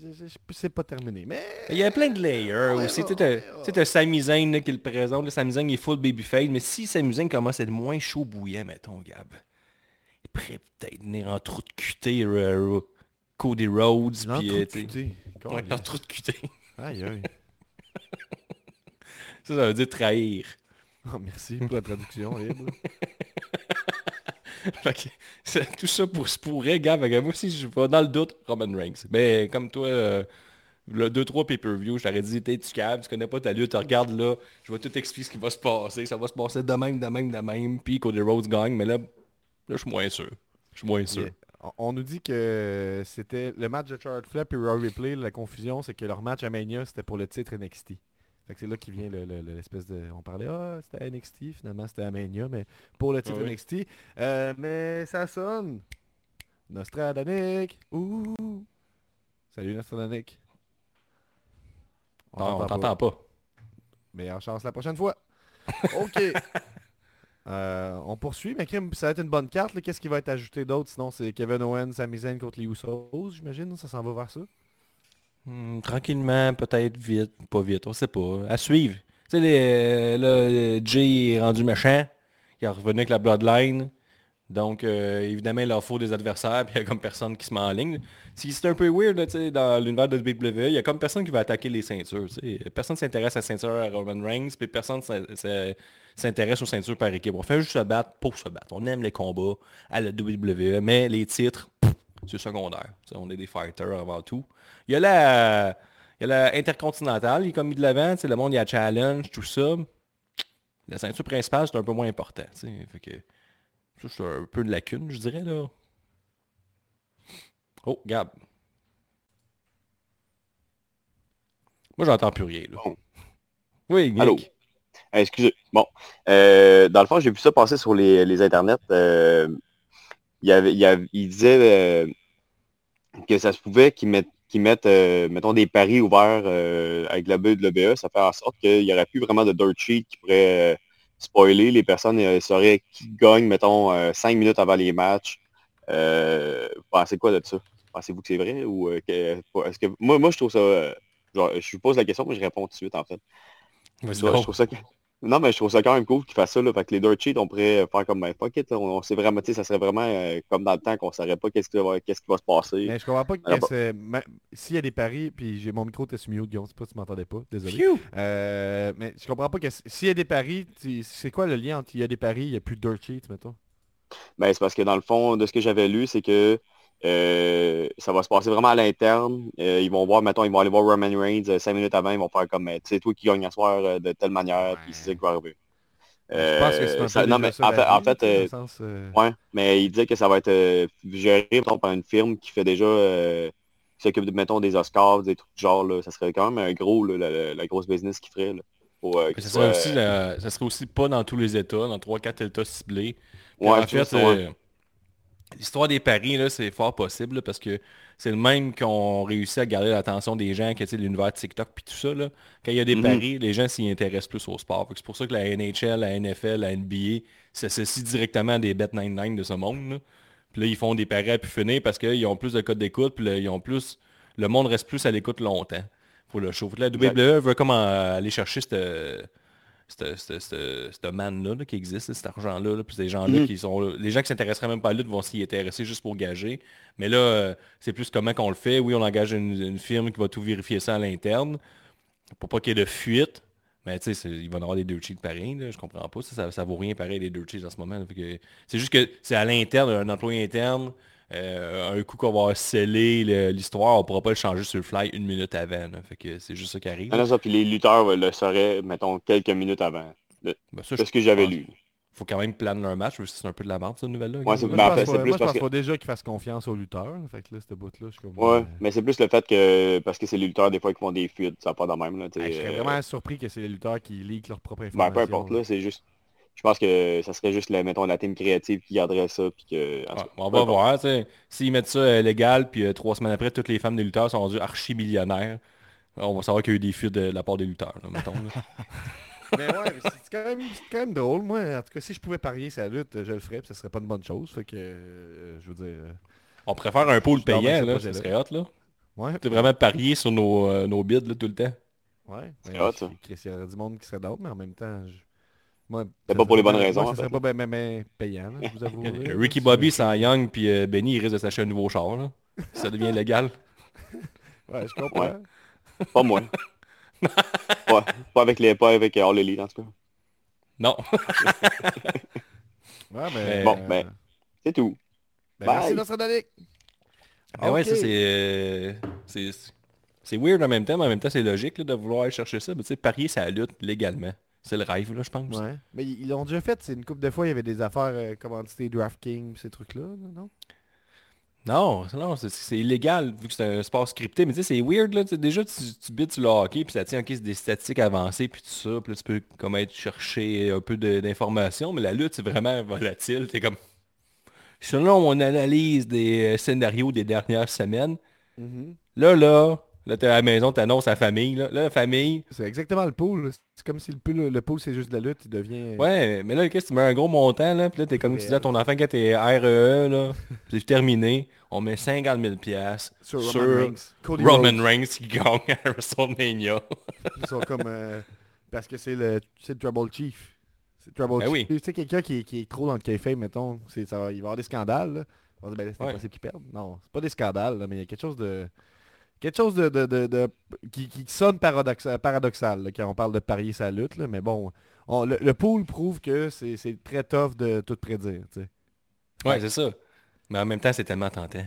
c'est pas terminé. Mais Il y a plein de layers Ouais, aussi. ouais, Tu sais, Sami Zayn qui le présente. Là, Sami Zayn il est full babyface. Mais si Sami Zayn commence à être moins chaud bouillant, mettons, Gab, il pourrait peut-être venir en trou de cuté euh, euh, Cody Rhodes. le Puis, trou euh, de cuté. en trou de cuté. Aïe, aïe. Ça, ça veut dire trahir. Oh, merci pour la traduction libre. Tout ça pour, se pourrait, que Moi aussi, je vais dans le doute, Roman Reigns. Mais comme toi, euh, le 2-3 pay-per-view, je t'aurais dit, t'es tu câble, tu connais pas ta lutte, regarde là, je vais tout expliquer ce qui va se passer. Ça va se passer de même, de même, de même. Puis Cody Rhodes gagne, mais là, là je suis moins sûr. Je suis moins sûr. On- nous dit que c'était le match de Charlotte Flair et Raw Replay, la confusion, c'est que leur match à Mania, c'était pour le titre NXT. Fait que c'est là qui vient le- le- le- l'espèce de... On parlait, ah, c'était à NXT, finalement c'était à Mania, mais pour le titre Ah oui. NXT. Euh, mais ça sonne. Nostradanic. Ouh. Salut Nostradanic. Non, on t'entend t'entend pas. Meilleure chance la prochaine fois. OK. Euh, on poursuit, mais crime, ça va être une bonne carte. Qu'est-ce qui va être ajouté d'autre Sinon, c'est Kevin Owens, Sami Zayn contre les Usos, j'imagine. Ça s'en va vers ça. Hmm, tranquillement, peut-être vite, pas vite, on sait pas. À suivre. Tu sais, les- là, Jay est rendu méchant. Il est revenu avec la Bloodline. Donc, euh, évidemment, il leur faut des adversaires, puis il y a comme personne qui se met en ligne. C'est un peu weird, là, dans l'univers de WWE, il y a comme personne qui va attaquer les ceintures. Personne s'intéresse à la ceinture à Roman Reigns, puis personne s'in- s'in- s'intéresse aux ceintures par équipe. On fait juste se battre pour se battre. On aime les combats à la WWE, mais les titres, c'est secondaire. On est des fighters avant tout. Il y a la, il y a la Intercontinentale, il est comme mis de l'avant, le monde, il y a Challenge, tout ça. La ceinture principale, c'est un peu moins important. Fait que, ça, c'est un peu de lacune, je dirais, là. Oh, Gab. Moi, j'entends plus rien, là. Bon. Oui, Nick. Allô? Ah, excusez. Bon. Euh, dans le fond, j'ai vu ça passer sur les, les internets. Euh, il, y avait, il, y avait- il disait euh, que ça se pouvait qu'ils mettent, euh, mettons, des paris ouverts euh, avec la WWE. Ça fait en sorte qu'il n'y aurait plus vraiment de dirt sheet qui pourrait euh, spoiler, les personnes sauraient qui gagne, mettons, 5 minutes avant les matchs. Vous pensez quoi de ça? Pensez-vous que c'est vrai ou euh, que, est-ce que moi, moi je trouve ça. genre, je vous pose la question, moi je réponds tout de suite en fait. Je, trouve ça Non, mais je trouve ça quand même cool qu'ils fassent ça. Là, fait que les dirt sheets, on pourrait faire comme ben, fuck it, là, on, on sait vraiment, tu sais, ça serait vraiment euh, comme dans le temps qu'on ne saurait pas qu'est-ce qui va, qu'est-ce qui va se passer. Mais je comprends pas que ma- S'il y a des paris, puis j'ai mon micro était sur mute, Guillaume, c'est pas si tu m'entendais pas, désolé. Euh, mais je comprends pas que s'il y a des paris, c'est quoi le lien entre il y a des paris, il y a plus de dirt sheets, mettons? Ben, c'est parce que dans le fond, de ce que j'avais lu, c'est que euh, ça va se passer vraiment à l'interne. Euh, ils vont voir, mettons, ils vont aller voir Roman Reigns euh, cinq minutes avant, ils vont faire comme, tu sais, toi qui gagne à soir de telle manière, puis c'est ça qui va arriver. je pense que c'est un peu ça- non, mais en fait, en sens, ouais, mais il disait que ça va être géré mettons, par une firme qui fait déjà, qui s'occupe, de, mettons, des Oscars, des trucs du genre, là. Ça serait quand même un gros, là, la, grosse business qu'il ferait, là. Pour, ça, serait aussi ça serait aussi pas dans tous les États, dans 3-4 États ciblés. Puis Ouais, en fait, trouve ça, ouais. euh, l'histoire des paris, c'est fort possible là, parce que c'est le même qu'on réussit à garder l'attention des gens, que l'univers TikTok puis tout ça. Là. Quand il y a des Mhm. paris, les gens s'y intéressent plus au sport. C'est pour ça que la NHL, la NFL, la NBA s'associent directement à des Bet99 de ce monde. là. Puis là, ils font des paris à pu finir parce qu'ils ont plus de codes d'écoute, puis là, ils ont plus. Le monde reste plus à l'écoute longtemps pour le show. La. WWE veut comme euh, aller chercher cette, cette, cette, cette- cette manne-là là, qui existe, cet argent-là. là, puis ces gens-là Mhm. qui sont. Les gens qui s'intéresseraient même pas à la lutte vont s'y intéresser juste pour gager. Mais là, euh, c'est plus comment qu'on le fait. Oui, on engage une, une firme qui va tout vérifier ça à l'interne pour pas qu'il y ait de fuite. Mais tu sais, il va y avoir des deux cheats pareils, là, je comprends pas. Ça, ça, ça vaut rien pareil les deux cheats en ce moment. C'est juste que c'est à l'interne, un employé interne. Euh, un coup qu'on va sceller le- l'histoire, on pourra pas le changer sur le fly une minute avant. là. Fait que c'est juste ça qui arrive. Non, non, ça, puis les lutteurs le sauraient, mettons, quelques minutes avant. De, Ben, ça, de ce que j'avais lu. faut quand même planer leur match, parce que c'est un peu de la merde, cette nouvelle-là. Ouais, c'est- Moi, ben, je pense c'est pas- plus moi, je parce pense que- pas déjà qu'ils fassent confiance aux lutteurs. Fait que là, ce bout-là, je suis comme... Ouais, euh, mais c'est plus le fait que, parce que c'est les lutteurs des fois qui font des fuites, ça n'a pas de même, là, je serais euh, vraiment surpris que c'est les lutteurs qui leak leur propre ben, information. peu importe, là, c'est juste, je pense que ça serait juste, la, mettons, la team créative qui garderait ça, puis que, Ouais, on va voir. tu sais. S'ils mettent ça euh, légal, puis euh, trois semaines après, toutes les femmes des lutteurs sont rendues archi-millionnaires, on va savoir qu'il y a eu des fuites de la part des lutteurs, là, mettons. là. Mais ouais, mais c'est quand, quand même drôle. Moi, en tout cas, si je pouvais parier sa lutte, je le ferais, puis ça serait pas une bonne chose. Fait que, euh, je veux dire... on préfère un pool payant, là, ça serait hot, là. Ouais. C'est vraiment parier sur nos, euh, nos bids, là, tout le temps. Ouais. C'est hot, ça. Il y aurait du monde qui serait d'autres, mais en même temps... Je... Moi, C'est ça pas pour les bonnes raisons, moi, ça serait fait, pas ben, ben, ben payant, là, je vous avoue. Ricky Bobby, sans Young, puis euh, Benny, il risque de s'acheter un nouveau char, là. Ça devient légal. Ouais, je comprends. Ouais. Pas moi. pas, pas avec les, pas avec euh, All Elite, en tout cas. Non. Ouais, mais... Bon, ben, C'est tout. ben, merci, bye. Nostradamus. Ah ouais, ça c'est, euh, c'est... C'est weird en même temps, mais en même temps c'est logique là, de vouloir aller chercher ça. Mais tu sais, parier sa lutte légalement. C'est le rêve, là, je pense. Ouais. Mais ils l'ont déjà fait, c'est une couple de fois, il y avait des affaires euh, commanditées DraftKings, ces trucs-là, là, non? Non, non, c'est- illégal vu que c'est un sport scripté. Mais tu sais, c'est weird là. Déjà, tu, tu bides sur le hockey, puis ça tient en c'est des statistiques avancées, puis tout ça. Puis là, tu peux comme être chercher un peu d'informations. Mais la lutte, c'est vraiment volatile. T'es comme. Selon mon analyse des euh, scénarios des dernières semaines, là, là, là, t'es à la maison, t'annonces à la famille. Là, Là, la famille, C'est exactement le pool. là. C'est comme si le pool, le pool c'est juste de la lutte, il devient... Ouais, mais là, qu'est-ce que tu mets un gros montant, là, puis là, t'es comme tu dis à ton enfant quand t'es REE, là, puis c'est terminé, on met 50 000 piastres Sur sur, Roman Reigns. Cody Roman. Reigns qui gagne à WrestleMania. Ils sont comme... euh, parce que c'est le, le Trouble Chief. C'est le Trouble Ben Chief. oui. Tu sais, quelqu'un qui, est- qui est trop dans le kayfabe, mettons, ça, va- il va y avoir des scandales. Là. On va dire, ben, là, c'est Ouais. impossible qu'ils perdent. Non, c'est pas des scandales, là, mais il y a quelque chose de... Quelque chose de, de, de- de- qui, qui sonne paradoxa- paradoxal là, quand on parle de parier sa lutte. Là, mais bon, on- le, le pool prouve que c'est, c'est très tough de tout prédire. sais. Ouais, c'est ça. Mais en même temps, c'est tellement tentant.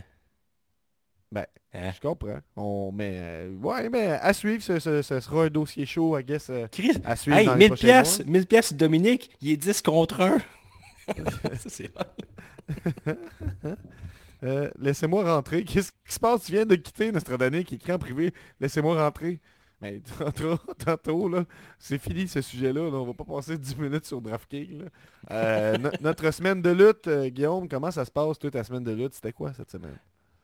Ben, Hein? Je comprends. On, mais, euh, ouais, mais à suivre, ce, ce- ce sera un dossier chaud, I guess, euh, Chris, à suivre hey, dans les 1000 prochains piastres, mois. 1000 piastres Dominique, il est 10 contre 1. ça, c'est hot. Euh, laissez-moi rentrer. Qu'est-ce qui se passe? Tu viens de quitter Nostradamus qui écrit en privé. Laissez-moi rentrer. Mais tantôt, tantôt, là, c'est fini ce sujet-là. là. On va pas passer 10 minutes sur DraftKings. là. Euh, no- notre semaine de lutte, euh, Guillaume, comment ça se passe, toi, ta semaine de lutte? C'était quoi cette semaine?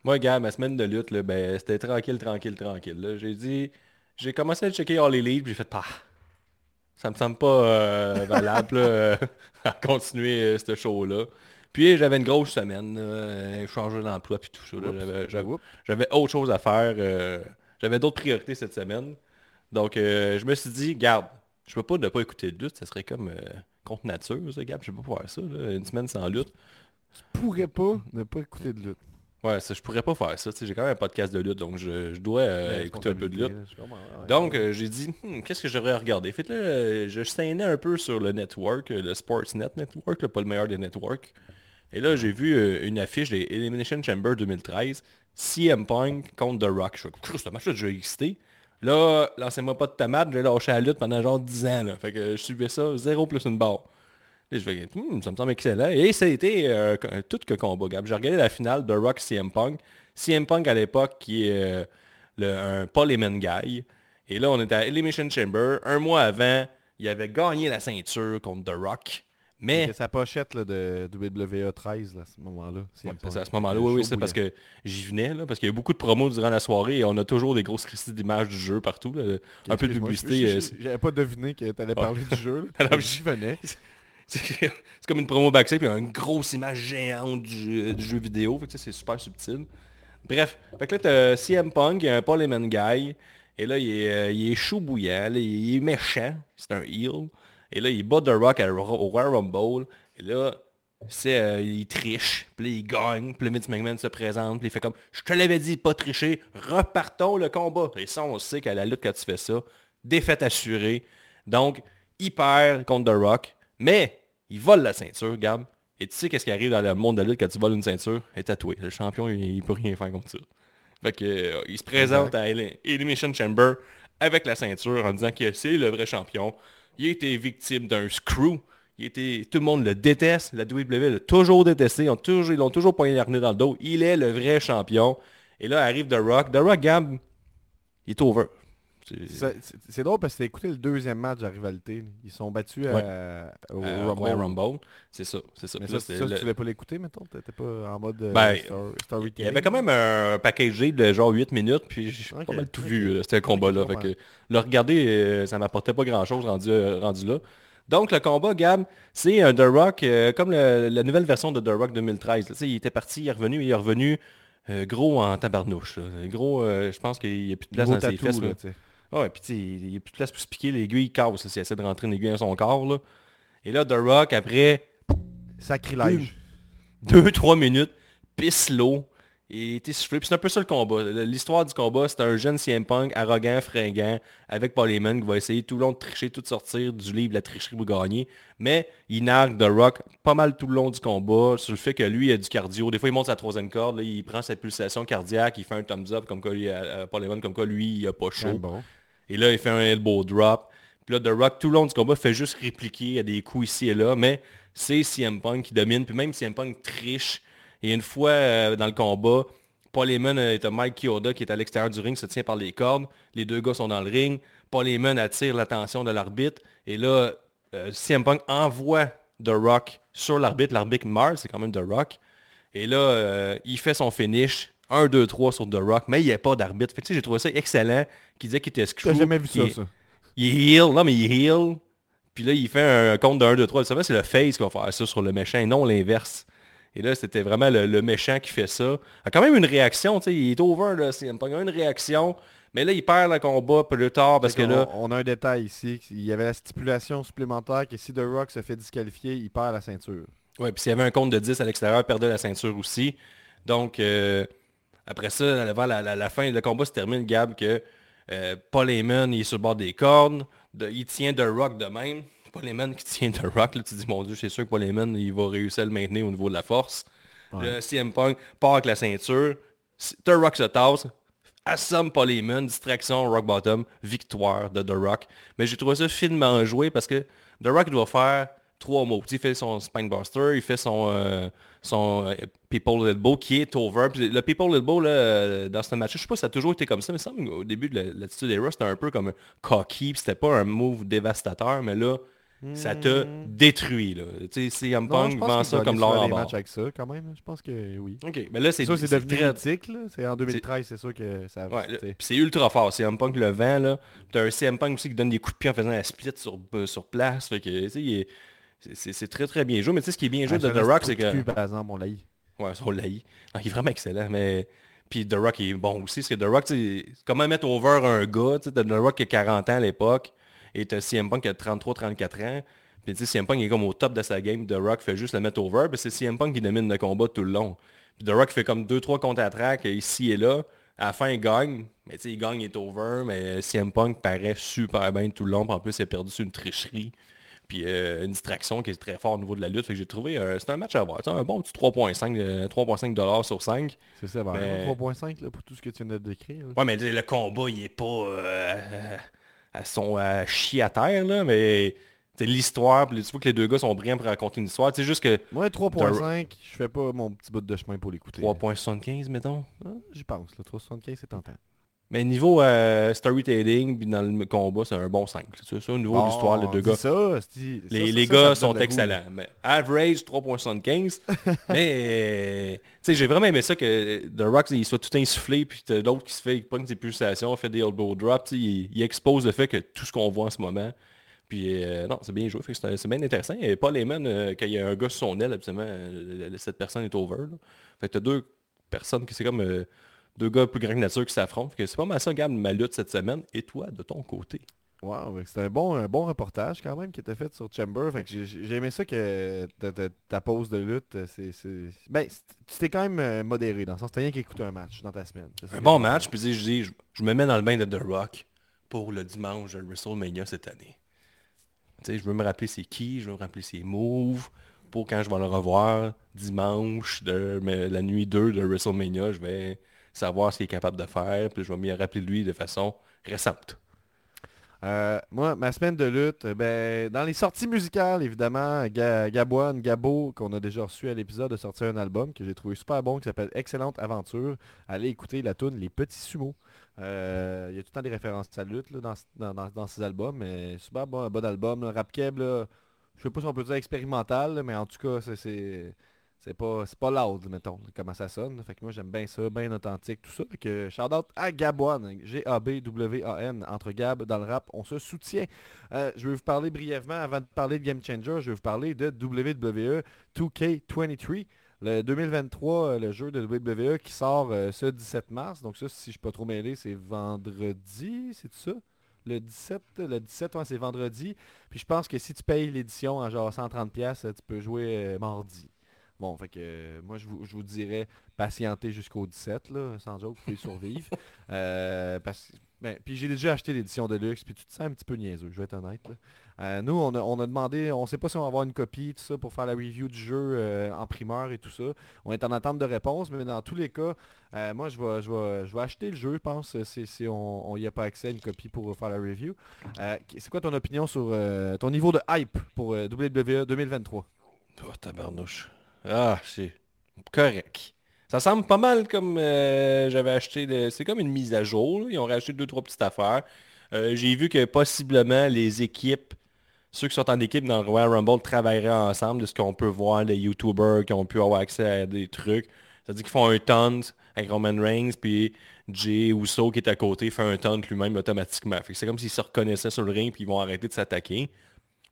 Moi, gars, ma semaine de lutte, là, ben, c'était tranquille, tranquille, tranquille. J'ai dit, j'ai commencé à checker All Elite, puis j'ai fait, pas. Ça me semble pas euh, valable à continuer ce show-là. Puis j'avais une grosse semaine, euh, changer d'emploi puis tout ça. J'avais- autre chose à faire. euh, j'avais d'autres priorités cette semaine. Donc euh, je me suis dit, garde, je peux pas ne pas écouter de lutte, ça serait comme euh, contre nature, ça, Gab, je peux pas faire ça, là, une semaine sans lutte. pourrais pas ne pas écouter de lutte. Ouais, ça, je pourrais pas faire ça. tu J'ai quand même un podcast de lutte, donc je, je dois euh, écouter un peu de lutte. là, Donc, euh, j'ai dit, Hmm, qu'est-ce que je devrais regarder? Fait que là, euh, je saignais un peu sur le network, le Sportsnet Network, là, pas le meilleur des networks. Et là, j'ai vu euh, une affiche des Elimination Chamber 2013, CM Punk contre The Rock. Je Crous, ce match-là, je vais excité. Là, lancez-moi pas de tomate, j'ai lâché la lutte pendant genre 10 ans. Fait que je suivais ça, zéro plus une barre. Et je fais, Hmm, ça me semble excellent. Et ça a été euh, un tout que combat, Gab. J'ai regardé la finale de Rock CM Punk. CM Punk à l'époque qui est euh, le, un Paul guy. Et là, on était à Elimination Chamber. Un mois avant, il avait gagné la ceinture contre The Rock. Mais C'est sa pochette là, de WWE 13 là, à ce moment-là. C'est Ouais, pas- c'est à ce moment-là, oui, oui, c'est parce que j'y venais, là, parce qu'il y a beaucoup de promos durant la soirée et on a toujours des grosses critiques d'images du jeu partout. là. Un peu de publicité. euh, J'avais pas deviné que t'allais parler du jeu. Alors, J'y venais. C'est comme une promo backstage, puis une grosse image géante du, du jeu vidéo. Tu c'est super subtil. Bref, fait que là, t'as CM Punk, il y a un Paul Heyman guy. Et là, il est, euh, il est bouillant, il est méchant. C'est un heel. Et là, il bat The Rock à- au Royal Rumble. Et là, c'est, euh, il triche. Puis là, il gagne. Puis Vince McMahon se présente. Puis il fait comme, je te l'avais dit, pas tricher. Repartons le combat. Et ça, on sait qu'à la lutte, quand tu fais ça, défaite assurée. Donc, il perd contre The Rock. Mais, il vole la ceinture, Gab. Et tu sais qu'est-ce qui arrive dans le monde de la lutte quand tu voles une ceinture? Elle est tatouée. Le champion, il, il peut rien faire contre ça. Fait que, euh, il se présente à Eli- Elimination Chamber avec la ceinture en disant que c'est le vrai champion. Il été victime d'un screw. Était, tout le monde le déteste. La WWE l'a toujours détesté. Ils ont toujours, ils l'ont toujours dans le dos. Il est le vrai champion. Et là arrive The Rock. The Rock, Gab, il est over. C'est- drôle parce que t'as écouté le deuxième match de la rivalité. Ils sont battus à- au Euh, Rumble. ouais, Rumble. C'est ça, c'est ça. Mais ça, ça, tu voulais pas l'écouter, mettons? T'étais pas en mode euh, Ben, Il y avait quand même un package de genre 8 minutes, puis j'ai Ok, pas mal tout vu, c'était un combat-là. Ok, fait ouais. que le regarder, euh, ça m'apportait pas grand-chose rendu, euh, rendu là. Donc le combat, Gab, c'est un The Rock, euh, comme le- la nouvelle version de The Rock 2013. là. Tu sais, il était parti, il est revenu, il est revenu euh, gros en tabarnouche. là. Gros, euh, je pense qu'il n'y a plus de place Gros dans ses fesses. là, sais. Ouais, puis il n'y a plus de place pour se piquer, l'aiguille il casse s'il essaie de rentrer une aiguille dans son corps. Là. Et là, The Rock, après Sacrilège. 2-3 minutes, pisse l'eau et était soufflé. Puis c'est un peu ça le combat. L'histoire du combat, c'est un jeune CM Punk arrogant, fringant, avec Paul Heyman qui va essayer tout le long de tricher, tout de sortir du livre La tricherie pour gagner. Mais il nargue The Rock pas mal tout le long du combat sur le fait que lui, il a du cardio. Des fois, il monte sa troisième corde, là, il prend sa pulsation cardiaque, il fait un thumbs up, comme quoi lui, à- Paul Heyman, comme quoi lui, il a pas chaud. Bon. Et là, il fait un elbow drop. Puis là, The Rock, tout le long du combat, fait juste répliquer à des coups ici et là. Mais c'est CM Punk qui domine. Puis même CM Punk triche. Et une fois euh, dans le combat, Paul Heyman euh, est un Mike Kyoda qui est à l'extérieur du ring, se tient par les cordes. Les deux gars sont dans le ring. Paul Heyman attire l'attention de l'arbitre. Et là, euh, CM Punk envoie The Rock sur l'arbitre. L'arbitre meurt, c'est quand même The Rock. Et là, euh, il fait son finish. 1, 2, 3 sur The Rock, mais il n'y a pas d'arbitre. Fait que, tu sais, j'ai trouvé ça excellent, qui disait qu'il était screw. T'as jamais vu ça, est- ça. il heal, non mais il heal. Puis là, il fait un compte de 1, 2, 3. Vous savez, c'est le face qui va faire ça sur le méchant et non l'inverse. Et là, c'était vraiment le, le méchant qui fait ça. Il a quand même une réaction, tu sais, il est over, là, c'est pas une réaction. Mais là, il perd le combat plus tard parce que On- là, On a un détail ici. Il y avait la stipulation supplémentaire que si The Rock se fait disqualifier, il perd la ceinture. ouais, puis s'il y avait un compte de 10 à l'extérieur, il perdait la ceinture aussi. Donc, euh, après ça, avant la, la- la fin, le combat se termine, Gab, que euh, Paul Heyman, il est sur le bord des cordes, de- il tient The Rock de même. Paul Heyman qui tient The Rock, là, tu te dis, mon Dieu, c'est sûr que Paul Heyman, il va réussir à le maintenir au niveau de la force. Le CM Punk part avec la ceinture, The Rock se tasse, assomme Paul Heyman, distraction, Rock Bottom, victoire de The Rock. Mais j'ai trouvé ça finement joué parce que The Rock doit faire trois mots. Il fait son Spinebuster, il fait son, euh, son euh, People Elbow qui est over. Puis le People Elbow, là, euh, dans ce match je sais pas si ça a toujours été comme ça, mais il me semble qu'au début de la- l'attitude Era, c'était un peu comme un cocky, puis c'était pas un move dévastateur, mais là, ça t'a Hmm. détruit. Là. Tu sais, CM Punk vend ça comme l'or en matchs avec ça quand même. Je pense que oui. OK, mais là, c'est Ça, c'est devenu là. C'est en 2013, c'est sûr que ça... Ouais, c'est ultra fort. CM Punk le vent, là. T'as un CM Punk aussi qui donne des coups de pied en faisant la split sur, euh, sur place. Fait que, tu sais, il est- c'est- très très bien joué. Mais tu sais, ce qui est bien joué Ah, de The Rock, c'est que... cul, par exemple, on l'a. Ouais, on l'a. Ah, il est vraiment excellent, mais... Puis The Rock est bon aussi, parce que The Rock, comment mettre over un gars, tu sais, The Rock qui a 40 ans à l'époque, et t'as CM Punk qui a 33-34 ans, puis tu sais, CM Punk est comme au top de sa game, The Rock fait juste le mettre over, puis c'est CM Punk qui domine le combat tout le long. Puis The Rock fait comme 2-3 contre-attaques ici et là, à la fin il gagne, mais tu sais, il gagne, il est over, mais CM Punk paraît super bien tout le long, puis en plus il a perdu sur une tricherie. Puis euh, une distraction qui est très fort au niveau de la lutte. Fait que j'ai trouvé, euh, c'est un match à voir. Sais, un bon petit 3.5 euh, 3.5 dollars sur 5. C'est ça, ben, Mais- 3.5 là, pour tout ce que tu viens de décrire. là. Ouais, mais le combat, il est pas euh, à son à chier à terre, là, mais c'est l'histoire, tu vois que les deux gars sont brillants pour raconter une histoire. C'est juste que Moi, 3.5, je fais pas mon petit bout de chemin pour l'écouter. 3.75, mettons. Ah, J'y pense, là. 3.75, c'est tentant. Mais niveau euh, storytelling, puis dans le combat, c'est un bon 5. C'est ça, au niveau de l'histoire, les deux gars. Ça, Les, ça, les ça, gars sont excellents. Mais average 3.75. mais euh, tu sais, j'ai vraiment aimé ça que The Rock il soit tout insufflé, puis t'as l'autre qui se fait, il prend ses pulsations, fait des elbow drops, il, il expose le fait que tout ce qu'on voit en ce moment. Puis euh, non, c'est bien joué, c'est bien intéressant. Et Paul Heyman, euh, quand il y a un gars sur son aile, absolument, cette personne est over. là. Fait que t'as deux personnes qui c'est comme deux gars plus grands que nature qui s'affrontent. C'est pas mal ça, Gab, ma lutte cette semaine. Et toi, de ton côté? Wow, c'était un bon, un bon reportage quand même qui était fait sur Chamber. Fait que j'ai- aimé ça que ta, ta- ta pause de lutte, c'est... Ben, tu t'es quand même euh, modéré dans le sens, t'as rien qu'écouter un match dans ta semaine. Ça Un bon match, puis je dis, je, je me mets dans le bain de The Rock pour le dimanche de WrestleMania cette année. Tu sais, je veux me rappeler c'est qui, je veux me rappeler ses moves, pour quand je vais le revoir dimanche de mais la nuit 2 de WrestleMania, je vais savoir ce qu'il est capable de faire, puis je vais m'y rappeler de lui de façon récente. Euh, moi, ma semaine de lutte, euh, ben, dans les sorties musicales, évidemment, Ga- Gaboine, Gabo, qu'on a déjà reçu à l'épisode, a sorti un album que j'ai trouvé super bon, qui s'appelle Excellente Aventure. Allez écouter la tune Les Petits Sumos. Euh, Il y a tout le temps des références à la lutte dans, dans, albums, mais super bon, un bon album. là. Rap Keb, je sais pas si on peut dire expérimental, mais en tout cas, c'est- c'est... Pas, pas loud, mettons, comment ça sonne. Fait que moi, j'aime bien ça, bien authentique, tout ça. Fait que shout out à Gaboine, G-A-B-W-A-N, entre Gab dans le rap, on se soutient. Euh, je vais vous parler brièvement, avant de parler de Game Changer, je vais vous parler de E WWE 2K23. Le 2023, euh, le jeu de WWE qui sort euh, ce 17 mars. Donc ça, si je ne suis pas trop mêlé, c'est vendredi, c'est ça? Le 17, le 17, ouais, c'est vendredi. Puis je pense que si tu payes l'édition en genre 130$, pièces, tu peux jouer mardi. Bon, fait que euh, moi, je vous, je vous dirais patienter jusqu'au 17, là, sans joke, vous pouvez survivre. Euh, parce, que- ben, puis j'ai déjà acheté l'édition de luxe, puis tu te sens un petit peu niaiseux, je vais être honnête. là. Euh, nous, on a, on a demandé, on sait pas si on va avoir une copie, tout ça, pour faire la review du jeu euh, en primeur et tout ça. On est en attente de réponse, mais dans tous les cas, euh, moi, je vais, je, vais, je vais acheter le jeu, je pense, si, si on n'y a pas accès à une copie pour faire la review. Euh, c'est quoi ton opinion sur euh, ton niveau de hype pour euh, WWE 2023 Oh, tabarnouche. Ah, c'est correct. Ça semble pas mal comme euh, j'avais acheté. de- C'est comme une mise à jour. Ils ont racheté deux, trois petites affaires. Euh, J'ai vu que possiblement les équipes, ceux qui sont en équipe dans le Royal Rumble travailleraient ensemble de ce qu'on peut voir, les YouTubers qui ont pu avoir accès à des trucs. C'est-à-dire qu'ils font un taunt avec Roman Reigns, puis Jay Uso qui est à côté fait un taunt lui-même automatiquement. C'est comme s'ils se reconnaissaient sur le ring puis ils vont arrêter de s'attaquer.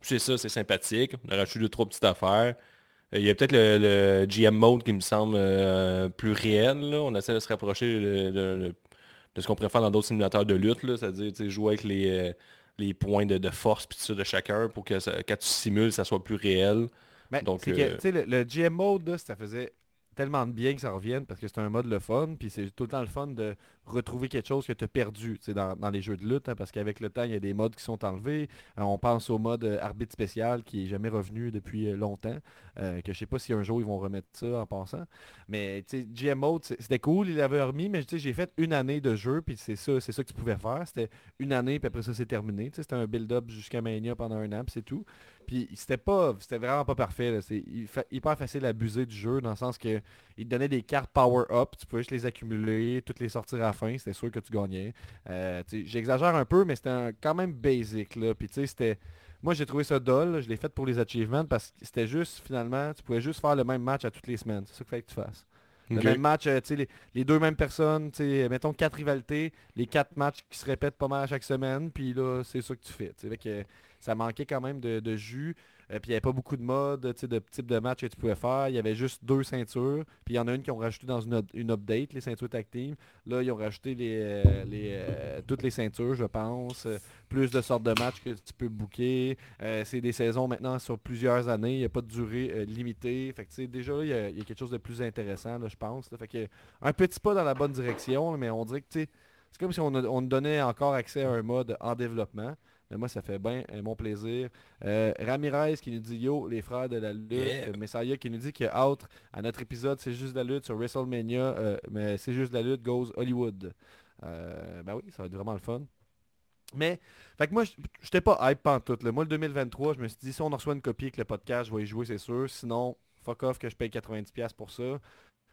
C'est ça, c'est sympathique. On a rajouté deux, trois petites affaires. Il y a peut-être le, le GM mode qui me semble euh, plus réel. là. On essaie de se rapprocher de, de- de ce qu'on faire dans d'autres simulateurs de lutte. là. C'est-à-dire jouer avec les, euh, les points de, de force puis ça de chacun pour que ça- quand tu simules, ça soit plus réel. Ben, Donc, c'est que, euh, le, le GM mode, là, ça faisait tellement de bien que ça revienne parce que c'est un mode le fun, puis c'est tout le temps le fun de retrouver quelque chose que tu as perdu dans, dans les jeux de lutte, hein, parce qu'avec le temps, il y a des modes qui sont enlevés. Euh, on pense au mode euh, arbitre spécial qui est jamais revenu depuis euh, longtemps, que je sais pas si un jour ils vont remettre ça en passant. Mais GM mode, c'était cool, il l'avait remis, mais j'ai fait une année de jeu, puis c'est ça, c'est ça que tu pouvais faire. C'était une année, puis après ça, c'est terminé. C'était un build-up jusqu'à Mania pendant un an, puis c'est tout. Puis c'était pas, c'était vraiment pas parfait. C'est hyper facile à abuser du jeu dans le sens que il te donnait des cartes power-up, tu pouvais juste les accumuler, toutes les sortir à la fin, c'était sûr que tu gagnais. Euh, J'exagère un peu, mais c'était quand même basic. Là. Puis tu sais, c'était... moi j'ai trouvé ça dull, je l'ai fait pour les achievements parce que c'était juste finalement, tu pouvais juste faire le même match à toutes les semaines. C'est ça qu'il fallait que tu fasses. Le même match, euh, les, les deux mêmes personnes, mettons quatre rivalités, les quatre matchs qui se répètent pas mal à chaque semaine, puis là, c'est ça que tu fais. Fait que ça manquait quand même de, jus, euh, puis il n'y avait pas beaucoup de modes, de type de match que tu pouvais faire. Il y avait juste deux ceintures, puis il y en a une qui ont rajouté dans une, une update, les ceintures team. Là, ils ont rajouté euh, euh, toutes les ceintures, je pense. plus de sortes de matchs que tu peux booker. C'est des saisons maintenant sur plusieurs années. Il n'y a pas de durée limitée. Fait déjà, il y, a- y a quelque chose de plus intéressant, je pense. un petit pas dans la bonne direction, mais on dirait que c'est comme si on, on donnait encore accès à un mode en développement. Mais moi, ça fait bien euh, mon plaisir. Euh, Ramirez qui nous dit Yo, les frères de la lutte. Yeah. Euh, Messiah qui nous dit a out à notre épisode C'est juste de la lutte sur WrestleMania. euh, mais C'est juste de la lutte goes Hollywood. Euh, ben oui, ça va être vraiment le fun. Mais, fait que moi, j'étais pas hype pantoute. Là. Moi, le 2023, je me suis dit, si on en reçoit une copie avec le podcast, je vais y jouer, c'est sûr. Sinon, fuck off que je paye 90$ pour ça.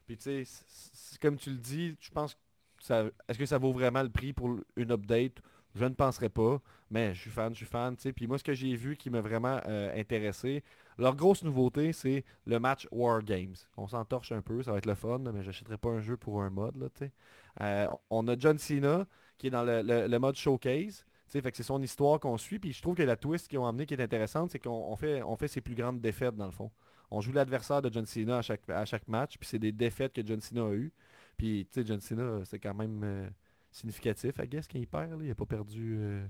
Puis, tu sais, comme tu le dis, je pense que ça... Est-ce que ça vaut vraiment le prix pour une update Je ne penserais pas. Mais je suis fan, je suis fan. Puis moi, ce que j'ai vu qui m'a vraiment euh, intéressé, leur grosse nouveauté, c'est le match War Games. On s'en torche un peu, ça va être le fun, mais j'achèterai pas un jeu pour un mode. Euh, on a John Cena qui est dans le, mode showcase. Fait c'est son histoire qu'on suit. Puis je trouve que la twist qu'ils ont amené qui est intéressante, c'est qu'on on fait, on ses plus grandes défaites dans le fond. On joue l'adversaire de John Cena à chaque, match, puis c'est des défaites que John Cena a eues. Puis tu John Cena, c'est quand même euh, significatif, I guess, quand il perd. là. Il n'a pas perdu euh,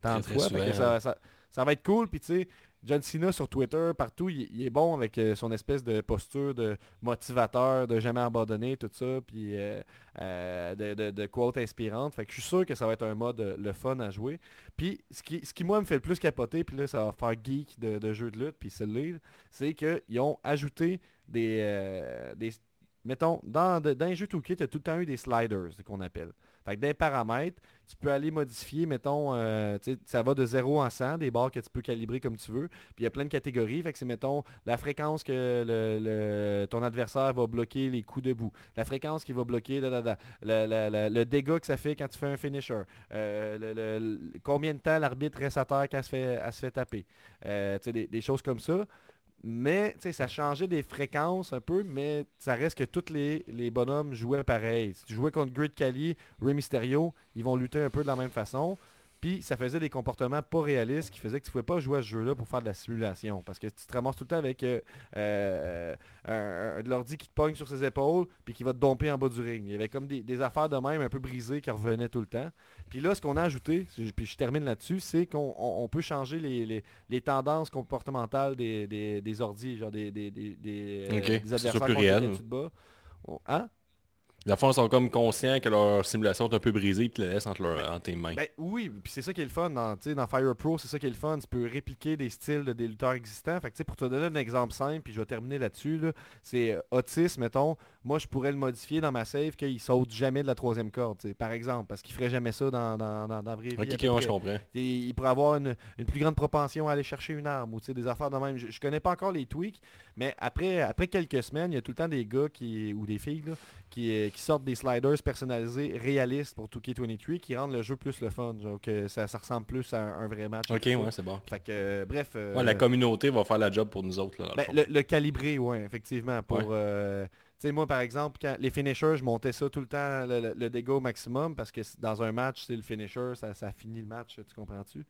tant de fois. Ça, ça- ça va être cool. Puis tu sais, John Cena sur Twitter, partout, il, il est bon avec euh, son espèce de posture de motivateur, de jamais abandonner, tout ça, puis euh, euh, de, de, de quotes inspirantes. Fait que je suis sûr que ça va être un mode le fun à jouer. Puis ce qui, ce qui moi me fait le plus capoter, puis là ça va faire geek de, de jeux de lutte, puis c'est le livre, c'est qu'ils ont ajouté des, des mettons, dans, dans les jeux Toolkit, tu as tout le temps eu des sliders, qu'on appelle. Fait les paramètres, tu peux aller modifier, mettons, euh, ça va de 0 en 100, des barres que tu peux calibrer comme tu veux. Puis il y a plein de catégories. C'est, mettons, la fréquence que le, ton adversaire va bloquer les coups debout. La fréquence qui va bloquer da, da, le, dégât que ça fait quand tu fais un finisher. Euh, le- combien de temps l'arbitre reste à terre quand elle se fait, se fait taper. Euh, des, des choses comme ça. Mais ça changeait des fréquences un peu, mais ça reste que tous les, les bonhommes jouaient pareil. Si tu jouais contre Grid Cali, Rey Mysterio, ils vont lutter un peu de la même façon. Puis ça faisait des comportements pas réalistes qui faisaient que tu pouvais pas jouer à ce jeu-là pour faire de la simulation. Parce que tu te ramasses tout le temps avec euh, euh, un, l'ordi qui te pogne sur ses épaules puis qui va te domper en bas du ring. Il y avait comme des affaires de même un peu brisées qui revenaient tout le temps. Puis là, ce qu'on a ajouté, puis je termine là-dessus, c'est qu'on on- on peut changer les, les- les tendances comportementales des, des, des ordis, genre des, des, des, euh, Ok, des adversaires. On- Hein? La fond, ils sont comme conscients que leur simulation est un peu brisée et te la laissent entre, tes mains. Ben oui, puis c'est ça qui est le fun dans, dans Fire Pro, c'est ça qui est le fun. Tu peux répliquer des styles de des lutteurs existants. Fait que, pour te donner un exemple simple, puis je vais terminer là-dessus, là, c'est euh, Otis, mettons, moi je pourrais le modifier dans ma save qu'il saute jamais de la troisième corde, par exemple, parce qu'il ferait jamais ça dans, dans, dans, je comprends. Et il pourrait avoir une, une plus grande propension à aller chercher une arme ou des affaires de même. Je, je connais pas encore les tweaks, mais après, après quelques semaines, il y a tout le temps des gars qui, ou des filles là, qui, euh, qui sortent des sliders personnalisés réalistes pour 2K23 qui rendent le jeu plus le fun. Genre que ça, ça ressemble plus à un, un vrai match. Ok, ouais, c'est bon. Fait que, euh, bref. euh, Ouais, la communauté va faire la job pour nous autres. Là, ben, le, le calibrer, ouais, effectivement. Pour, Ouais. euh, sais, moi, par exemple, quand les finishers, je montais ça tout le temps, le, le- le maximum, parce que dans un match, c'est le finisher, ça, ça finit le match, tu comprends-tu?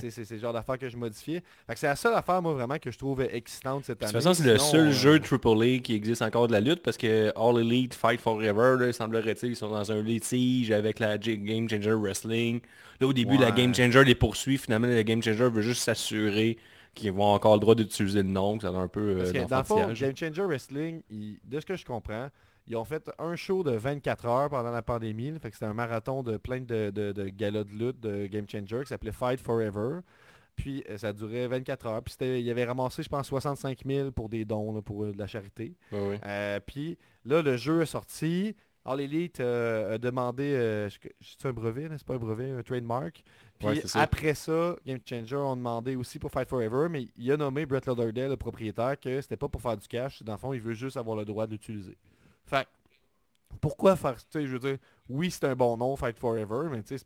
Sais, C'est le genre d'affaire que je modifiais. C'est la seule affaire, moi, vraiment, que je trouve excitante cette De année. toute façon, c'est le seul euh, jeu AAA qui existe encore de la lutte parce que All Elite Fight Forever, là, semblerait-il, ils sont dans un litige avec la Game Changer Wrestling. Là, au début, la. Game Changer les poursuit. Finalement, la Game Changer veut juste s'assurer qu'ils vont encore le droit d'utiliser le nom, que ça a un peu Parce euh, que dans le fond. Game Changer Wrestling, de ce que je comprends, ils ont fait un show de 24 heures pendant la pandémie. là. fait que c'était un marathon de plein de, de, de galas de lutte de Game Changer qui s'appelait Fight Forever. Puis euh, ça durait 24 heures. Puis il avait ramassé, je pense, 65 000 pour des dons, là, pour euh, de la charité. Euh, puis là, le jeu est sorti. All Elite euh, a demandé, euh, c'est un brevet, c'est pas un brevet, un trademark? Puis Ouais, c'est ça. après ça, Game Changer ont demandé aussi pour Fight Forever, mais il a nommé Brett Lauderdale, le propriétaire, que c'était pas pour faire du cash. Dans le fond, il veut juste avoir le droit de l'utiliser. Fait que, pourquoi faire, tu sais, je veux dire, oui, c'est un bon nom, Fight Forever, mais tu sais,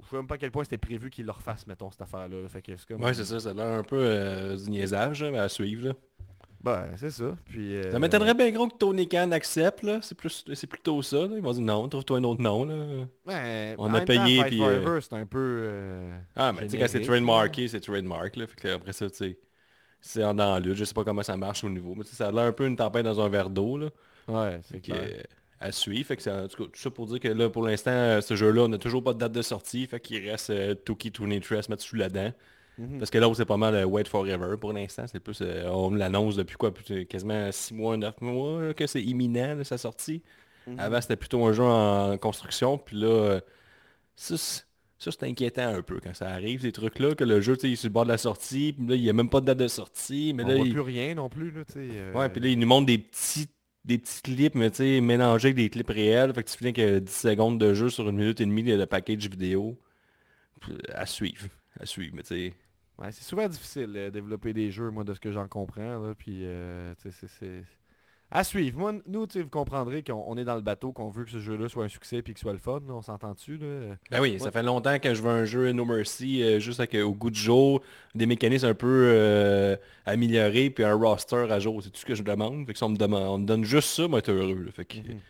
Je sais même pas à quel point c'était prévu qu'ils le refassent, mettons, cette affaire-là. Fait que c'est comme... Ouais, c'est ça, ça a l'air un peu euh, du niaisage là, à suivre. Là. Ben, c'est ça. Puis, euh, Ça m'étonnerait bien gros que Tony Khan accepte, là. C'est plus c'est plutôt ça. Là. Ils vont dire non, trouve-toi un autre nom. Là. ben, on a payé, puis, Forever, c'est un peu... euh, Ah, mais tu sais, quand c'est trademarké, c'est trademark. Là. Fait que après ça, tu sais, c'est en dans lutte. Je sais pas comment ça marche au niveau. Mais ça a l'air un peu une tempête dans un verre d'eau. Là. Ouais, c'est clair. euh, à suivre. Fait que c'est, en tout cas, tout ça pour dire que là, pour l'instant, euh, ce jeu-là, on n'a toujours pas de date de sortie. Fait qu'il reste euh, Toki Trinity à se mettre sous la dent. Mhm. Parce que là, c'est pas mal euh, Wait Forever pour l'instant. C'est plus, euh, on l'annonce depuis quoi, plus, euh, quasiment 6 mois, 9 mois là, que c'est imminent là, sa sortie. Mhm. Avant, c'était plutôt un jeu en construction. Puis là, ça, c'est- inquiétant un peu quand ça arrive, ces trucs-là, que le jeu, tu sais, il est sur le bord de la sortie. Puis là, il n'y a même pas de date de sortie. Mais On là, voit il... plus rien non plus, là, euh, Ouais, puis là, il nous montre des petits des petits clips, mais tu sais, mélangés avec des clips réels. Fait que tu finis que 10 secondes de jeu sur une minute et demie de package vidéo. À suivre. À suivre, mais tu sais. Ouais, c'est souvent difficile de développer des jeux, moi, de ce que j'en comprends. Là, puis, euh, c'est-. À suivre. Moi, nous, vous comprendrez qu'on on est dans le bateau, qu'on veut que ce jeu-là soit un succès puis qu'il soit le fun. là, on s'entend dessus, là? Ben oui, Ouais. ça fait longtemps que je veux un jeu No Mercy, euh, juste avec, euh, au goût du jour, des mécanismes un peu euh, améliorés, puis un roster à jour. C'est tout ce que je demande. Fait que si on me, demande, on me donne juste ça, moi, t'es heureux. là. Fait que, Mhm.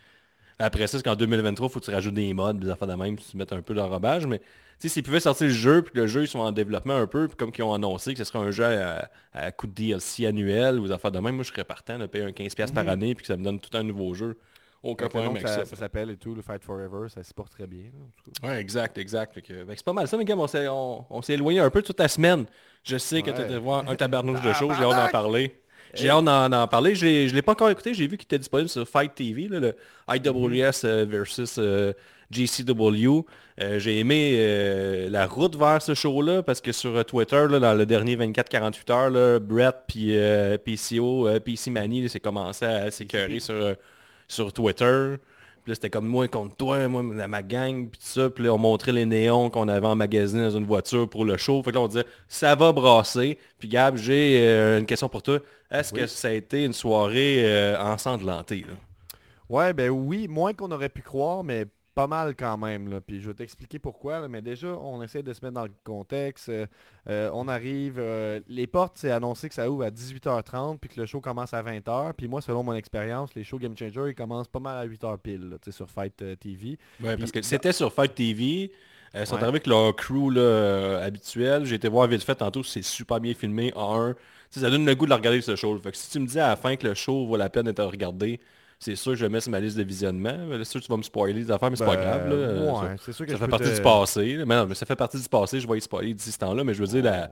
Après ça, c'est qu'en 2023, faut que tu rajoutes des mods, des affaires de même, puis tu mettes un peu d'enrobage. Mais sais, s'ils pouvaient sortir le jeu, puis que le jeu, ils sont en développement un peu, puis comme qu'ils ont annoncé que ce serait un jeu à, à coup de DLC annuel ou des affaires de même, moi, je serais partant de payer un 15$ par année, puis que ça me donne tout un nouveau jeu. Aucun problème avec ça, ça. ça s'appelle et tout, le Fight Forever, ça se porte très bien. là, en tout cas. Ouais, exact, exact. Que c'est pas mal ça, les gars. On s'est, on, on s'est éloigné un peu toute la semaine. Je sais que tu étais voir un tabarnouche de choses, j'ai hâte d'en parler. J'ai hâte d'en, d'en parler. Je ne l'ai pas encore écouté. J'ai vu qu'il était disponible sur Fight TV, là, le IWS euh, versus euh, GCW. Euh, j'ai aimé euh, la route vers ce show-là parce que sur euh, Twitter, là, dans le dernier 24-48 heures, là, Brett puis euh, PCO, PC Mani, là, c'est commencé à s'écœurer sur, sur Twitter. Puis là, c'était comme moi contre toi, moi, ma gang, puis tout ça. Puis là, on montrait les néons qu'on avait emmagasinés dans une voiture pour le show. Fait que là, on disait, ça va brasser. Puis Gab, j'ai une question pour toi. Est-ce que ça a été une soirée ensanglantée? là? Ouais, ben oui, moins qu'on aurait pu croire, mais pas mal quand même. Là. Puis je vais t'expliquer pourquoi. là, Mais déjà, on essaie de se mettre dans le contexte. euh, euh, on arrive, euh, les portes, c'est annoncé que ça ouvre à 18h30 puis que le show commence à 20h. Puis moi, selon mon expérience, les shows Game Changer, ils commencent pas mal à 8h pile là, tu sais, sur Fight TV. Ouais, parce que c'était sur Fight TV. euh, ils sont Ouais. arrivés avec leur crew là, habituel. J'ai été voir vite fait tantôt, c'est super bien filmé en un. Tu sais, ça donne le goût de la regarder ce show. Fait que si tu me dis à la fin que le show vaut la peine d'être regardé, c'est sûr que je mets sur ma liste de visionnement. C'est sûr que tu vas me spoiler des affaires, mais c'est pas Ben, grave. Là. Ouais, c'est sûr que ça je fait peux partie te- du passé. Mais non, mais ça fait partie du passé, je vais y spoiler d'ici ce temps-là, mais je veux dire, la-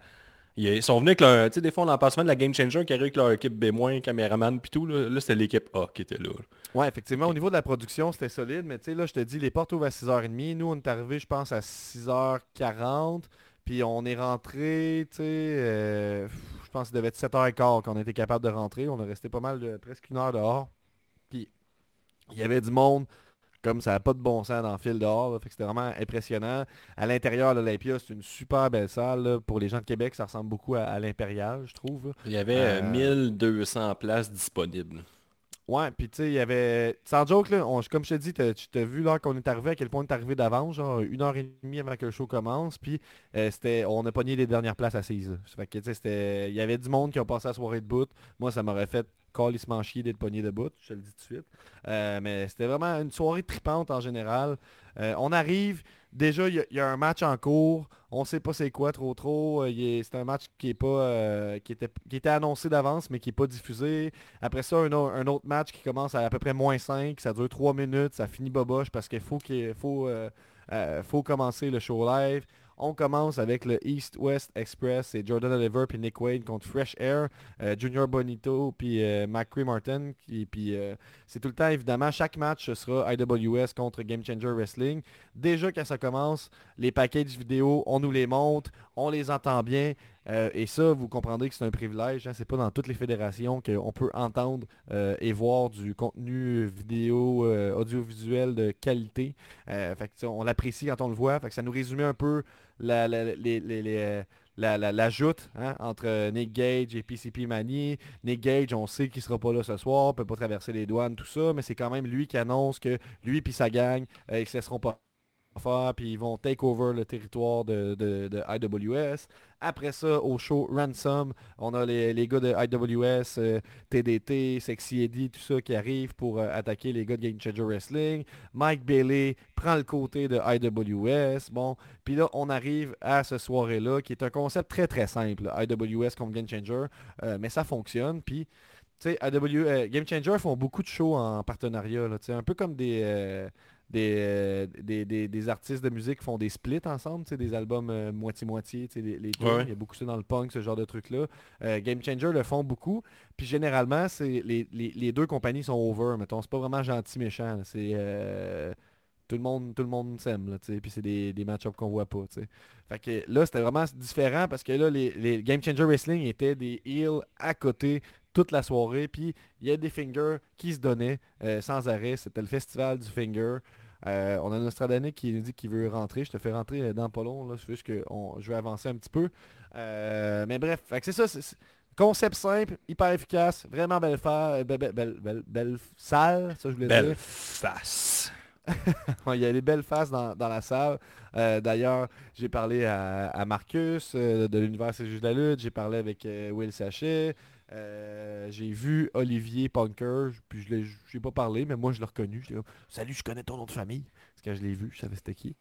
ils sont venus avec leur... Tu sais, des fois, on en passe même de la Game Changer qui arrive avec leur équipe B-, caméraman puis tout. Là, Là, c'était l'équipe A qui était là. Ouais, effectivement, au niveau de la production, c'était solide, mais tu sais, là, je te dis, les portes ouvrent à 6h30. Nous, on est arrivé, je pense, à 6h40. Puis on est rentré, tu sais, euh, je pense qu'il devait être 7h15 qu'on a été capable de rentrer. On a resté pas mal, de, presque une heure dehors. Il y avait du monde, comme ça n'a pas de bon sens dans le fil dehors. là, fait que c'était vraiment impressionnant. À l'intérieur, l'Olympia, c'est une super belle salle. là. Pour les gens de Québec, ça ressemble beaucoup à, à l'Impérial, je trouve. Il y avait euh, Euh, 1200 places disponibles. Ouais, puis tu sais, il y avait... Sans joke, là, on- comme je te dis, tu t'as vu là qu'on est arrivé, à quel point on est arrivé d'avance, genre une heure et demie avant que le show commence, puis euh, c'était, on a pogné les dernières places assises. fait que, tu sais. Il y avait du monde qui ont passé la soirée de bout. Moi, ça m'aurait fait calissement chier d'être pogné de bout, je te le dis tout de suite. Euh, mais c'était vraiment une soirée tripante en général. Euh, on arrive, déjà, il y, a- un match en cours. On sait pas c'est quoi trop trop. Euh, C'est un match qui est pas qui, était, qui était annoncé d'avance, mais qui est pas diffusé. Après ça, un, au- un autre match qui commence à à peu près moins 5. Ça dure 3 minutes. Ça finit boboche parce qu'il faut, qu'il faut, faut commencer le show live. On commence avec le East-West Express. C'est Jordan Oliver puis Nick Wade contre Fresh Air. euh, Junior Bonito puis euh, McCree Martin. Puis euh, c'est tout le temps, évidemment, chaque match sera IWS contre Game Changer Wrestling. Déjà quand ça commence, les packages vidéo, on nous les montre, on les entend bien. euh, et ça, vous comprendrez que c'est un privilège. Hein, c'est pas dans toutes les fédérations qu'on peut entendre et voir du contenu vidéo, audiovisuel de qualité. On l'apprécie quand on le voit. Ça nous résumait un peu la, euh, joute hein, entre Nick Gage et PCP Mani. Nick Gage, on sait qu'il sera pas là ce soir, peut pas traverser les douanes, tout ça, mais c'est quand même lui qui annonce que lui et sa gang, euh, ils se laisseront pas faire, puis ils vont take over le territoire de, de- de IWS. Après ça, au show Ransom, on a les, les gars de IWS, euh, TDT, Sexy Eddie, tout ça qui arrivent pour euh, attaquer les gars de Game Changer Wrestling. Mike Bailey prend le côté de IWS. Bon, puis là, on arrive à ce soirée-là, qui est un concept très très simple, IWS contre Game Changer, euh, mais ça fonctionne. Puis, tu sais, euh, Game Changer font beaucoup de shows en partenariat, là, un peu comme des, euh, des, euh, des, des- des artistes de musique font des splits ensemble, des albums euh, moitié-moitié, les, les. Ouais. il y a beaucoup ça dans le punk, ce genre de trucs-là. Euh, Game Changer le font beaucoup, puis généralement, c'est les, les- les deux compagnies sont over, mettons, c'est pas vraiment gentil-méchant, c'est... euh, tout le monde, tout le monde s'aime, puis c'est des, des match-ups qu'on voit pas. Fait que là, c'était vraiment différent parce que là, les, les Game Changer Wrestling étaient des heels à côté toute la soirée, puis il y a des fingers qui se donnaient euh, sans arrêt. C'était le festival du finger. Euh, on a Nostradamus qui nous dit qu'il veut rentrer. Je te fais rentrer euh, dans pas long, là. C'est juste que on- je vais avancer un petit peu. Euh, mais bref, c'est ça. c'est- c'est- Concept simple, hyper efficace, vraiment belle, fa- belle, belle, belle, belle- belle salle, ça je voulais Belle dire. face. Il y a des belles faces dans, dans la salle. Euh, D'ailleurs, j'ai parlé à, à Marcus euh, de l'univers C'est juste la lutte. J'ai parlé avec euh, Will Sachet. Euh, j'ai vu Olivier Punker. Puis je j'ai pas parlé, mais moi je l'ai reconnu. Salut, je connais ton nom de famille. Parce que je l'ai vu, je savais c'était qui.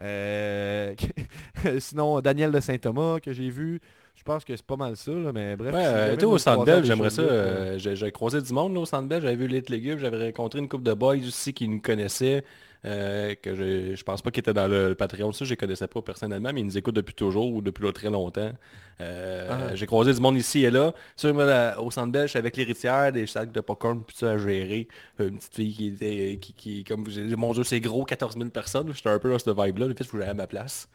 Euh, sinon, Daniel de Saint-Thomas que j'ai vu. Je pense que c'est pas mal ça, là, mais bref. Ouais, si euh, au Centre Bell, j'aimerais ça. euh, J'ai croisé du monde là, au Centre Bell, j'avais vu les légumes, j'avais rencontré une couple de boys aussi qui nous connaissaient, euh, que je, je pense pas qu'ils étaient dans le, le Patreon, ça je les connaissais pas personnellement, mais ils nous écoutent depuis toujours ou depuis là, très longtemps. Ah. J'ai croisé du monde ici et là. Sur, là, au Centre Bell, je suis avec l'héritière, des sacs de popcorn, puis ça à gérer. Une petite fille qui était, qui, qui comme mon dieu, c'est gros, 14 000 personnes. J'étais un peu dans cette vibe-là, le fait que j'allais à ma place.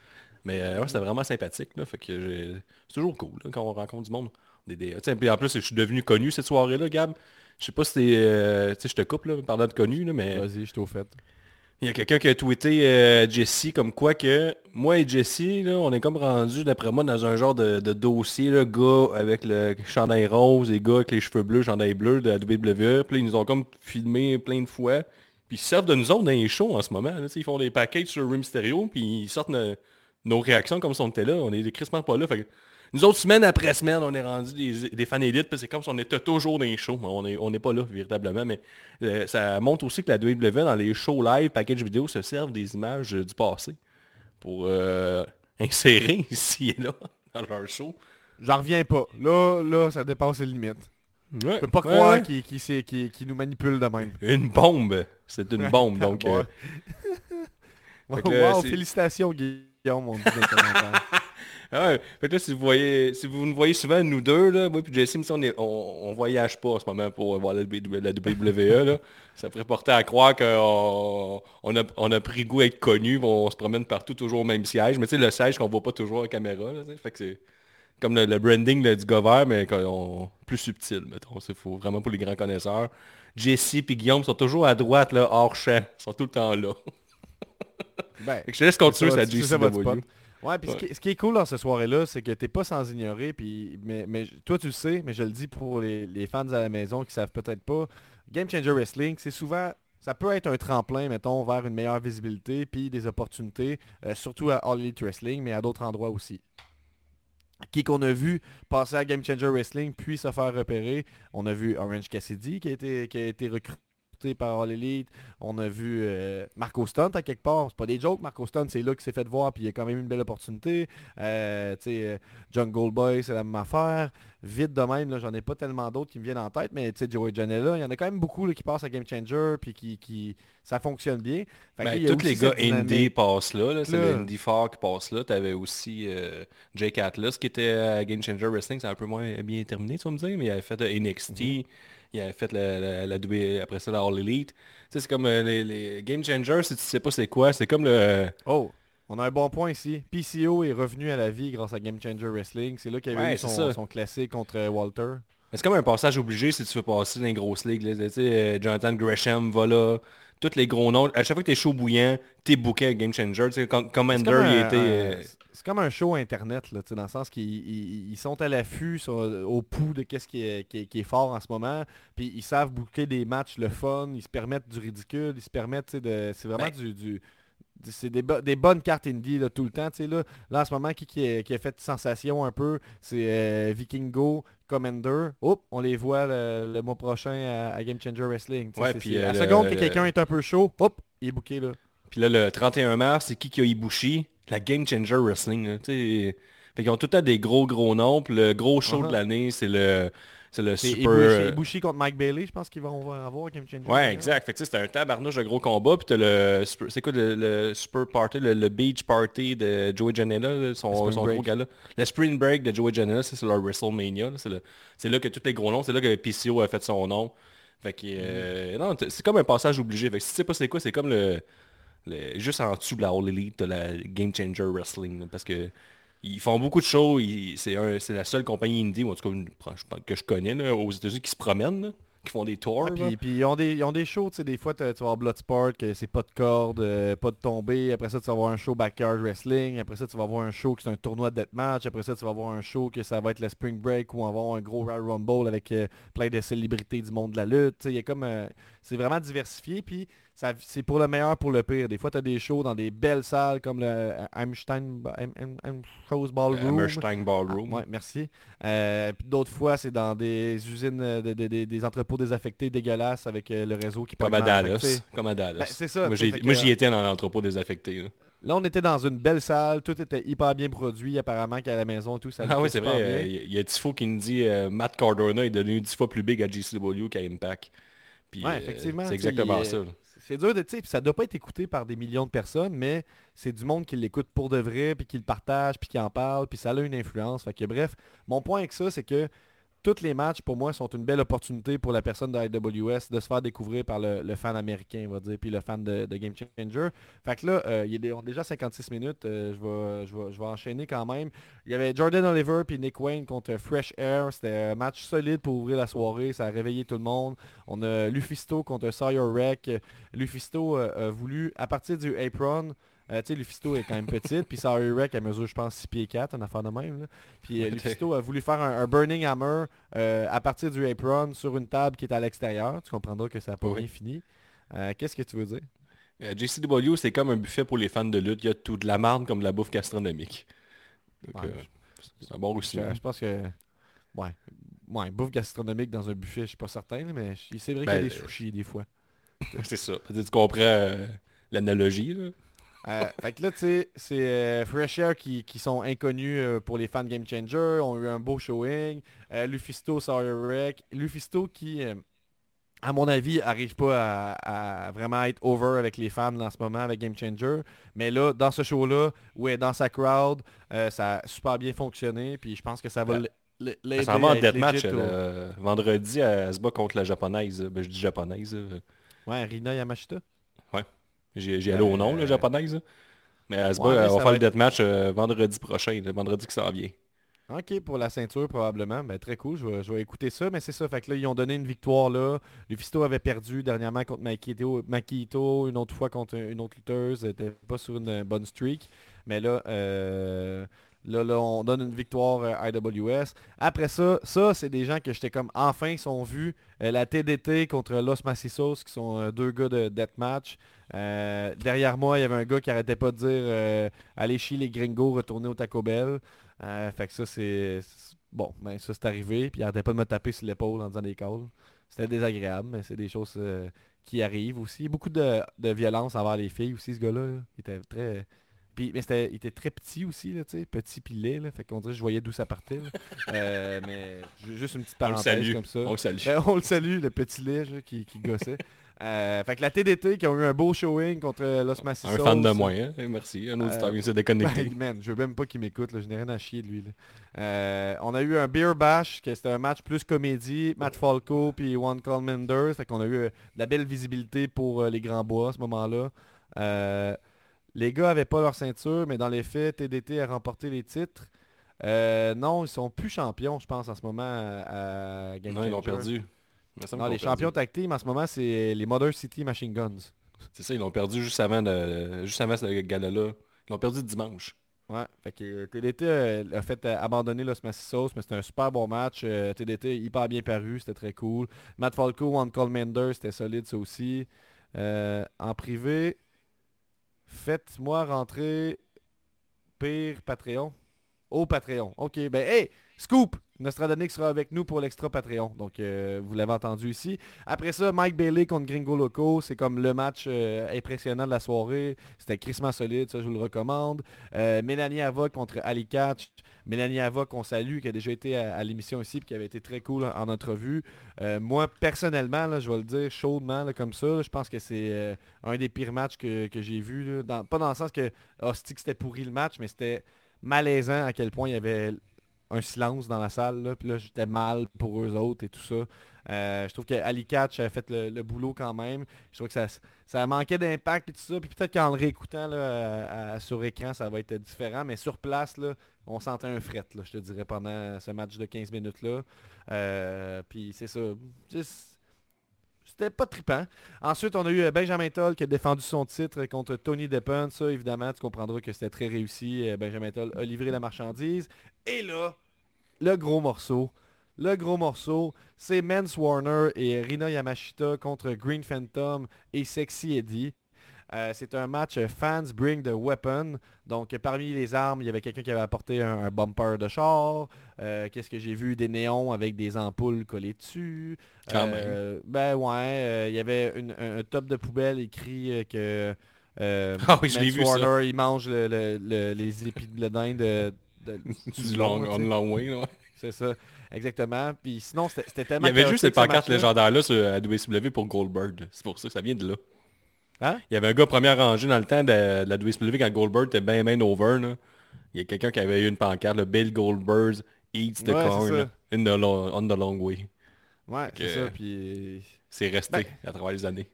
Mais euh, ouais, c'était vraiment sympathique. Là, fait que c'est toujours cool là, quand on rencontre du monde. Des, des- tu sais, puis en plus, je suis devenu connu cette soirée-là, Gab. Je sais pas si euh, je te coupe, là, parlant de connu, là, mais Vas-y, je t'ai au fait. il y a quelqu'un qui a tweeté euh, Jesse comme quoi que moi et Jesse, là, on est comme rendu, d'après moi, dans un genre de, de dossier, là, gars avec le chandail rose et gars avec les cheveux bleus, chandail bleu de la WWE. Puis là, ils nous ont comme filmé plein de fois. Puis ils servent de nous autres dans les shows en ce moment. là, ils font des packages sur Rim Stereo, puis ils sortent nos réactions comme si on était là. On est crissement pas là. Fait que nous autres, semaine après semaine, on est rendu des, des fans élites, puis c'est comme si on était toujours dans les shows. On n'est on est pas là, véritablement, mais euh, ça montre aussi que la WWE, dans les shows live, package vidéo, se servent des images euh, du passé pour euh, insérer ici et là dans leur show. J'en reviens pas. Là, là, ça dépasse les limites. Ouais, Je peux pas ouais, croire ouais. qu'il qu'il s'est- qu'il- qu'il nous manipule de même. Une bombe. C'est une bombe, donc... Euh, wow, félicitations Guillaume, on les commentaires. Ah. Fait que si vous voyez, si vous nous voyez souvent, nous deux, là, moi et Jesse, on, on, on voyage pas en ce moment pour voir la, WWE. Là. Ça pourrait porter à croire qu'on on a, on a pris goût à être connu, on se promène partout toujours au même siège. Mais tu sais, le siège qu'on voit pas toujours à caméra. Fait que c'est comme le, branding là, du gars vert, mais qu'on- plus subtil, mettons. C'est faut vraiment pour les grands connaisseurs. Jesse et Guillaume sont toujours à droite, là, hors champ. Ils sont tout le temps là. Ben, je te laisse continuer, ça, ça ça. JCW. Ouais, puis ce, Ouais. qui, ce qui est cool dans ce soirée-là, c'est que t'es pas sans ignorer, puis mais, mais toi tu le sais, mais je le dis pour les, les fans à la maison qui savent peut-être pas, Game Changer Wrestling, c'est souvent, ça peut être un tremplin, mettons, vers une meilleure visibilité, puis des opportunités, euh, surtout à All Elite Wrestling, mais à d'autres endroits aussi. Qui qu'on a vu passer à Game Changer Wrestling, puis se faire repérer. On a vu Orange Cassidy qui a été, qui a été recruté par All Elite. On a vu euh, Marco Stunt à quelque part. C'est pas des jokes, Marco Stunt, c'est là qu'il s'est fait voir, puis il y a quand même une belle opportunité. Euh, tu sais, euh, Jungle Boy, c'est la même affaire. Vite de même, là, j'en ai pas tellement d'autres qui me viennent en tête, mais tu sais, Joey Janela, il y en a quand même beaucoup là, qui passent à Game Changer, puis qui, qui ça fonctionne bien. Fait Ben, tous les gars indie passent là, là. c'est Là. le indie fort qui passe là. T'avais aussi euh, Jake Atlas qui était à Game Changer Wrestling, c'est un peu moins bien terminé, tu vas me dire, mais il avait fait de NXT, Mhm. Il avait fait la, la, après ça la All Elite. Tu sais, c'est comme euh, les, les Game Changer, si tu sais pas c'est quoi, c'est comme le... Oh, on a un bon point ici. PCO est revenu à la vie grâce à Game Changer Wrestling. C'est là qu'il y avait Ouais, eu son, son classique contre euh, Walter. C'est comme un passage obligé si tu veux passer dans les grosses ligues. là. Tu sais, euh, Jonathan Gresham va là, tous les gros noms. À chaque fois que t'es chaud bouillant, t'es booké à Game Changer. Tu Com- Commander, comme il était... un- euh, C'est comme un show internet, là, tu dans le sens qu'ils ils- ils sont à l'affût, sont au pouls de qu'est-ce qui est, qui, est, qui est fort en ce moment. Puis ils savent booker des matchs le fun, ils se permettent du ridicule, ils se permettent, tu de. C'est vraiment Ben, du, du, c'est des, bo- des bonnes cartes indie là, tout le temps. tu Là, là, en ce moment, qui, qui, a, qui a fait sensation un peu, c'est euh, Vikingo, Commander. Oups, on les voit le, le mois prochain à, à Game Changer Wrestling. Ouais, puis, euh, à la seconde que quelqu'un est un peu chaud, hop, il est booké là. Puis là, le 31 mars, c'est qui qui a Ibushi? La Game Changer Wrestling. Là, fait qu'ils ont tout temps des gros gros noms. Puis le gros show Uh-huh. de l'année, c'est le, le super... Ibushi, Ibushi contre Mike Bailey, je pense qu'ils vont avoir Game Changer. Ouais, exact. Fait que c'était un tabarnouche de gros combat. Puis t'as le... C'est quoi le, le Super Party, le, le Beach Party de Joey Janela, là, son, son gros gars-là. Le Spring Break de Joey Janela, c'est leur WrestleMania. là. C'est le- c'est là que tous les gros noms, c'est là que PCO a fait son nom. Fait que, euh, non, t- c'est comme un passage obligé. Fait que si tu sais pas c'est quoi, c'est comme le, le- juste en dessous de la All Elite de la Game Changer Wrestling. là, parce que ils font beaucoup de shows. C'est la seule compagnie indie, ou en tout cas que je connais là, aux États-Unis qui se promènent, là, qui font des tours. Là. puis, puis ils, ont des, ils ont des shows, tu sais, des fois tu vas avoir Bloodsport, que c'est pas de corde, euh, pas de tombée, après ça tu vas avoir un show Backyard Wrestling, après ça tu vas avoir un show qui c'est un tournoi de deathmatch, après ça tu vas avoir un show que ça va être le Spring Break où on va avoir un gros Royal Rumble avec euh, plein de célébrités du monde de la lutte, tu sais, il y a comme, euh, c'est vraiment diversifié, puis ça- c'est pour le meilleur, pour le pire. Des fois tu as des shows dans des belles salles comme le euh, Einstein, Heim- Heimschows Ballroom. Ballroom. Ah, ouais, merci. Euh, puis d'autres fois, c'est dans des usines, euh, de- de- de- des entrepôts désaffectés dégueulasses avec euh, le réseau qui Comme à Dallas. Comme à Dallas. ben, c'est ça. moi, j'y euh, étais dans l'entrepôt désaffecté. là. Là, on était dans une belle salle, tout était hyper bien produit, apparemment qu'à la maison, tout ça. Ah oui, c'est vrai. euh, Il y, a Tifo qui nous dit euh, Matt Cardona est devenu 10 fois plus big à GCW qu'à Impact. Puis, Ouais, euh, effectivement, c'est exactement ça. C'est dur de, tu sais, ça doit pas être écouté par des millions de personnes, mais c'est du monde qui l'écoute pour de vrai, puis qui le partage, puis qui en parle, puis ça a une influence. Fait que bref, mon point avec ça, c'est que tous les matchs, pour moi, sont une belle opportunité pour la personne de IWS de se faire découvrir par le, fan américain, on va dire, puis le fan de, Game Changer. Fait que là, euh, il des- on déjà 56 minutes, euh, je, vais, je, vais, je vais enchaîner quand même. Il y avait Jordan Oliver puis Nick Wayne contre Fresh Air. C'était un match solide pour ouvrir la soirée, ça a réveillé tout le monde. On a Lufisto contre Sawyer Wreck. Lufisto euh, a voulu, à partir du apron, euh, tu sais, Lufisto est quand même petite, puis Sawyer Wreck, elle mesure, je pense, 6 pieds 4, une affaire de même. là. Puis euh, Lufisto a voulu faire un, un Burning Hammer euh, à partir du apron sur une table qui est à l'extérieur. Tu comprendras que ça n'a pas Oui. bien fini. Euh, Qu'est-ce que tu veux dire? JCW, c'est comme un buffet pour les fans de lutte. Il y a tout de la marde comme de la bouffe gastronomique. Donc, Ouais, c'est un bon aussi. Je, pense que... Ouais. Ouais, bouffe gastronomique dans un buffet, je suis pas certain, mais c'est vrai Ben, qu'il y a des euh, sushis des fois. c'est ça. Tu comprends l'analogie. là. Euh, fait que là, tu sais, c'est euh, Fresh Air qui, qui sont inconnus euh, pour les fans Game Changer, ont eu un beau showing. Lufisto, Sawyer Wreck. Lufisto qui, à mon avis, arrive pas à, à vraiment être over avec les fans en ce moment avec Game Changer. Mais là, dans ce show-là, où elle est dans sa crowd, ça a super bien fonctionné. Puis je pense que ça va Ben, l'aider s'en va en deathmatch. vendredi, elle se bat contre la japonaise. Ben, je dis japonaise. Ouais, Rina Yamashita. J'ai allé au nom, la Euh, japonaise. Mais elle se ouais, bat, mais elle va faire le deathmatch euh, vendredi prochain, le vendredi qui s'en vient. Ok, pour la ceinture probablement. Ben, très cool, je vais, je vais écouter ça. Mais c'est ça, fait que là, ils ont donné une victoire là. Lufisto avait perdu dernièrement contre Makito, Makito une autre fois contre une autre lutteuse. Elle était pas sur une bonne streak. Mais là, euh, là, là, on donne une victoire euh, IWS. Après ça, ça, c'est des gens que j'étais comme enfin ils sont vus. Euh, la TDT contre Los Macisos, qui sont euh, deux gars de deathmatch. Euh, derrière moi, il y avait un gars qui arrêtait pas de dire allez chier les gringos, retournez au Taco Bell. Fait que ça, c'est... Bon, ben ça, c'est arrivé. Puis il arrêtait pas de me taper sur l'épaule en disant des calls. C'était désagréable, mais c'est des choses qui arrivent aussi. Beaucoup de, de violence envers les filles aussi, ce gars-là. là. Il était très... Puis, mais c'était, il était très petit aussi, là, petit puis laid, là. Fait qu'on dirait je voyais d'où ça partait. Euh, mais ju- juste une petite parenthèse comme ça. On le salue. Ben, on le salue, le petit lait qui, qui gossait. Euh, fait que la TDT qui ont eu un beau showing contre euh, Los Macisos. Un fan de moi, hein? Eh, Merci. Un auditeur qui s'est déconnecté. Ben, man, je veux même pas qu'il m'écoute, je n'ai rien à chier de lui. là. Euh, on a eu un Beer Bash, que c'était un match plus comédie, Matt Falco puis One Call Menders, fait qu'on a eu de la belle visibilité pour les Grands Bois à ce moment-là. Euh, les gars avaient pas leur ceinture, mais dans les faits, TDT a remporté les titres. Euh, non, ils sont plus champions, je pense, en ce moment à, à Game Non, ils l'ont perdu. Non, les champions tag team en ce moment, c'est les Mother City Machine Guns. C'est ça, ils l'ont perdu juste avant, de, juste avant ce gala-là. Ils l'ont perdu dimanche. Ouais, fait que euh, TDT euh, a fait euh, abandonner Los Macisos, mais c'était un super bon match. Euh, TDT hyper bien paru, c'était très cool. Matt Falco, One Call Mender, c'était solide ça aussi. Euh, en privé, Faites-moi rentrer pire Patreon. Au Patreon. Ok, ben hey, Scoop! Nostradonic sera avec nous pour l'extra Patreon. Donc, euh, vous l'avez entendu ici. Après ça, Mike Bailey contre Gringo Loco. C'est comme le match euh, impressionnant de la soirée. C'était crissement solide, ça je vous le recommande. Euh, Mélanie Ava contre Ali Catch. Mélanie Ava qu'on salue, qui a déjà été à, l'émission ici, puis qui avait été très cool en entrevue. Moi, personnellement, je vais le dire chaudement comme ça, je pense que c'est un des pires matchs que, j'ai vu. pas dans le sens que que c'était pourri le match, mais c'était malaisant à quel point il y avait un silence dans la salle. Là, puis là, j'étais mal pour eux autres et tout ça. Euh, je trouve que Ali Catch fait le, boulot quand même. Je trouve que ça, ça manquait d'impact et tout ça. Puis peut-être qu'en le réécoutant là, sur écran, ça va être différent. Mais sur place, là, on sentait un fret, là, je te dirais, pendant ce match de 15 minutes-là. Euh, puis c'est ça. C'était pas trippant. Ensuite, on a eu euh, Benjamin Toll qui a défendu son titre contre Tony Deppen. Ça, évidemment, tu comprendras que c'était très réussi. Euh, Benjamin Toll a livré la marchandise. Et là, le gros morceau. Le gros morceau, c'est Mance Warner et Rina Yamashita contre Green Phantom et Sexy Eddie. Euh, c'est un match Fans Bring the Weapon. Donc parmi les armes, il y avait quelqu'un qui avait apporté un, un bumper de char. Euh, Qu'est-ce que j'ai vu? Des néons avec des ampoules collées dessus. Quand Euh, Ben ouais, il y avait une- un, un top de poubelle écrit que Ah oui, je vu, ça. Warner, il mange le- le- le- les épis de de, de- Du long, on long way. C'est ça, exactement. Puis sinon, c'était c'était Il tellement y avait juste cette ce pancarte légendaire-là sur à WCW pour Goldberg. C'est pour ça que ça vient de là. Hein? Il y avait un gars première rangée dans le temps de, de la WCW quand Goldberg était bien bien over. là. Il y a quelqu'un qui avait eu une pancarte, le Bill Goldberg eats the Ouais, corn in the long- on the long way. Ouais, c'est ça. Puis C'est resté Ben- à travers les années.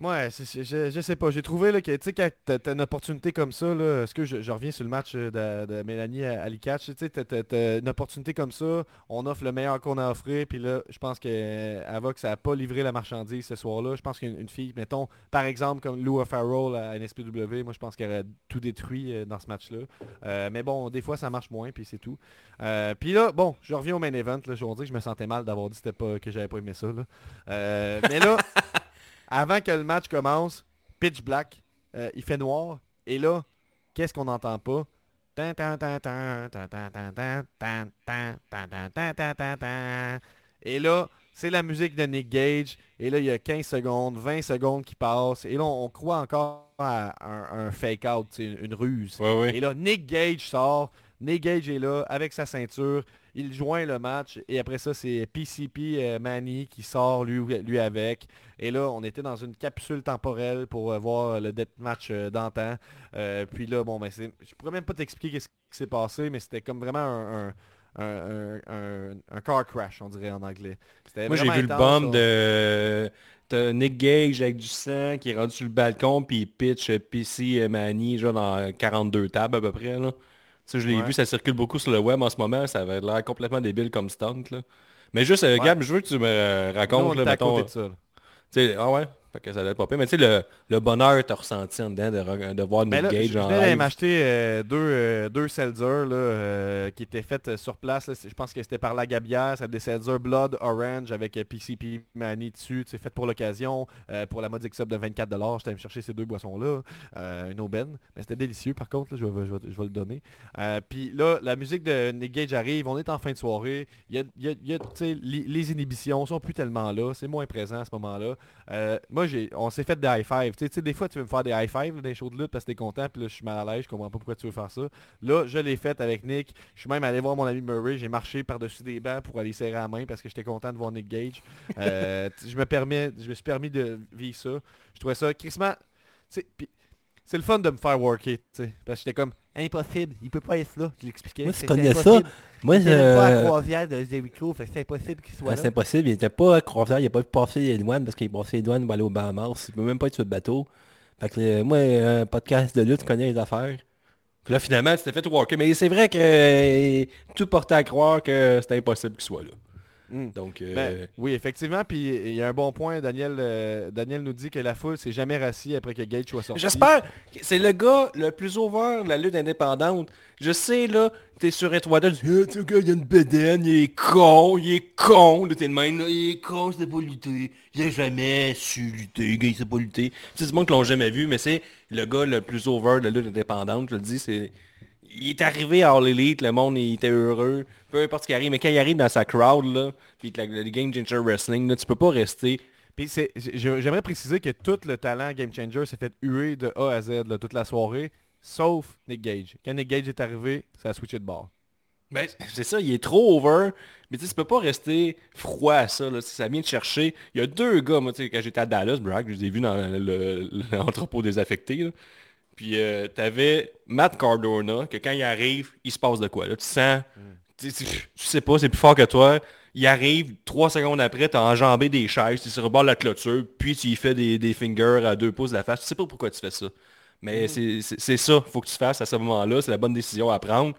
Ouais, je, je sais pas. J'ai trouvé là, que tu sais, quand t'as une opportunité comme ça, là, est-ce que je, reviens sur le match euh, de, de Mélanie à Alicatch, tu sais, t'as- une opportunité comme ça, on offre le meilleur qu'on a offert, puis là, je pense que ça n'a pas livré la marchandise ce soir-là. Je pense qu'une une fille, mettons, par exemple, comme Lou Farrell à NSPW, moi je pense qu'elle aurait tout détruit euh, dans ce match-là. Euh, mais bon, des fois ça marche moins, puis c'est tout. Euh, puis là, bon, je reviens au main event, je vais dire que je me sentais mal d'avoir dit que pas, que j'avais pas aimé ça. Euh, mais là, Avant que le match commence, pitch black, il fait noir. Et là, qu'est-ce qu'on n'entend pas? Et là, c'est la musique de Nick Gage. Et là, il y a 15 secondes, 20 secondes qui passent. Et là, on, croit encore à un, fake-out, une, une ruse. Et là, Nick Gage sort. Nick Gage est là avec sa ceinture. Il joint le match. Et après ça, c'est PCP euh, Manny qui sort lui, lui avec. Et là, on était dans une capsule temporelle pour euh, voir le deathmatch euh, d'antan. Euh, puis là, bon, ben, c'est- je pourrais même pas t'expliquer ce qui s'est passé, mais c'était comme vraiment un, un, un- un- un- un car crash, on dirait en anglais. Moi, j'ai vu le bomb de Nick Gage avec du sang qui est rendu sur le balcon puis il pitch PC Manny genre dans 42 tables à peu près. Là. Ça, je l'ai Ouais. vu, ça circule beaucoup sur le web en ce moment. Ça avait l'air complètement débile comme stunt. Là. Mais juste, euh, Ouais. Gab, je veux que tu me Nous, racontes, on là, était à mettons, côté de ça. là. ah ouais, fait que ça doit être pas pire. Mais tu sais, le, le bonheur que t'as ressenti en dedans de, voir Nick Ben Gage en live. m'acheter euh, deux, euh, deux seltzer là, euh, qui étaient faites euh, sur place. là. Je pense que c'était par la Gabière. C'était des seltzer Blood Orange avec euh, PCP Manny dessus. C'est fait pour l'occasion. pour la modique sub de 24$. J'étais allé me chercher ces deux boissons-là. une aubaine. Mais c'était délicieux par contre. là, je, vais, je vais- je vais le donner. Puis là, la musique de Nick Gage arrive. On est en fin de soirée. Il y a, il y a- il y a, tu sais, li- les inhibitions sont plus tellement là. C'est moins présent à ce moment-là. Moi, j'ai, on s'est fait des high five. Tu sais, des fois, tu veux me faire des high five dans les shows de lutte parce que t'es content, puis là, je suis mal à l'aise, je comprends pas pourquoi tu veux faire ça. Là, je l'ai fait avec Nick. Je suis même allé voir mon ami Murray. J'ai marché par-dessus des bancs pour aller serrer la main parce que j'étais content de voir Nick Gage. Euh, je me permets, je me suis permis de vivre ça. Je trouvais ça crissement. puis C'est le fun de me faire worker, tu sais. Parce que j'étais comme impossible, il peut pas être là. Je l'expliquais. Moi, tu c'est connais ça. Moi, même pas à je... croisière de Jericho, fait que c'est impossible qu'il soit Ah, là. c'est impossible, il était pas à croisière, il a pas pu passer les douanes parce qu'il est passé les douanes pour aller au Bahamas. Il peut même pas être sur le bateau. Fait que euh, moi, un podcast de lutte, je connais les affaires. Puis là, finalement, tu t'es fait worker. Mais c'est vrai que euh, tout portait à croire que c'était impossible qu'il soit là. Mm. Donc, euh, Ben, oui, effectivement, puis il y a un bon point. Daniel, euh, Daniel nous dit que la foule s'est jamais rassis après que Gage soit sorti. J'espère que c'est le gars le plus over de la lutte indépendante. Je sais, là, t'es sur Étoile, tu dis, ce gars, il a une bedaine, il est con, il est con. Là, t'es de même, là, il est con, c'est pas lutter. Il a jamais su lutter, le gars, il sait pas lutter. C'est du monde qui l'ont jamais vu, mais c'est le gars le plus over de la lutte indépendante, je le dis, c'est... Il est arrivé à All Elite, le monde il était heureux, peu importe ce qui arrive, mais quand il arrive dans sa crowd, là, puis le Game Changer Wrestling, là, tu peux pas rester Puis j'aimerais préciser que tout le talent Game Changer s'est fait huer de A à Z là, toute la soirée, sauf Nick Gage. Quand Nick Gage est arrivé, ça a switché de bord. Ben, c'est ça, il est trop over. Mais tu sais, tu peux pas rester froid à ça. Là. Si Ça vient de chercher. Il y a deux gars, moi, tu sais, quand j'étais à Dallas, Bragg, je les ai vus dans le- le- l'entrepôt désaffecté. là. Puis euh, t'avais Matt Cardona, que quand il arrive, il se passe de quoi. Là? Tu sens, tu, tu- tu sais pas, c'est plus fort que toi. Il arrive, trois secondes après, t'as enjambé des chaises, tu se rebord la clôture, puis tu y fais des, des fingers à deux pouces de la face. Tu sais pas pourquoi tu fais ça. Mais c'est- c'est ça, faut que tu fasses à ce moment-là, c'est la bonne décision à prendre.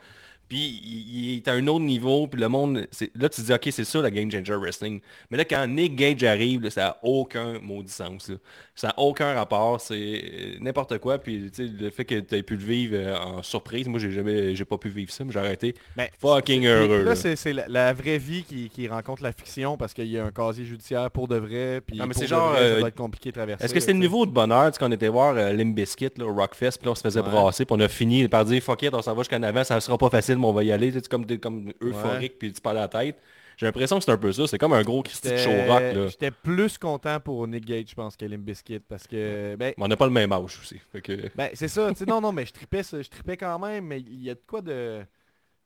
Puis il, il est à un autre niveau, puis le monde, là tu te dis ok c'est ça la Game Changer Wrestling. Mais là quand Nick Gage arrive, là, ça n'a aucun maudit sens. là. Ça n'a aucun rapport, c'est euh, n'importe quoi. Puis le fait que tu aies pu le vivre euh, en surprise, moi j'ai jamais j'ai pas pu vivre ça, mais j'ai arrêté. Ben, Fucking heureux. Là, là. c'est c'est la, la vraie vie qui, qui rencontre la fiction parce qu'il y a un casier judiciaire pour de vrai. Puis Non, mais c'est genre, vrai, ça euh, doit être compliqué de traverser. Est-ce que c'était le niveau de bonheur, qu'on était voir euh, là, au Rockfest, puis là on se faisait Ouais. brasser, puis on a fini par dire fuck it, on s'en va jusqu'en avant, ça sera pas facile, mais on va y aller, tu comme, comme euphorique, puis tu parles à la tête. J'ai l'impression que c'est un peu ça, c'est comme un gros Christy de show rock, là. J'étais plus content pour Nick Gage, je pense, que Bizkit parce que... Ben, Mais on n'a pas le même âge aussi. Que... Ben, c'est ça, non, non, mais je tripais, ça- je tripais quand même, mais il y a de quoi de...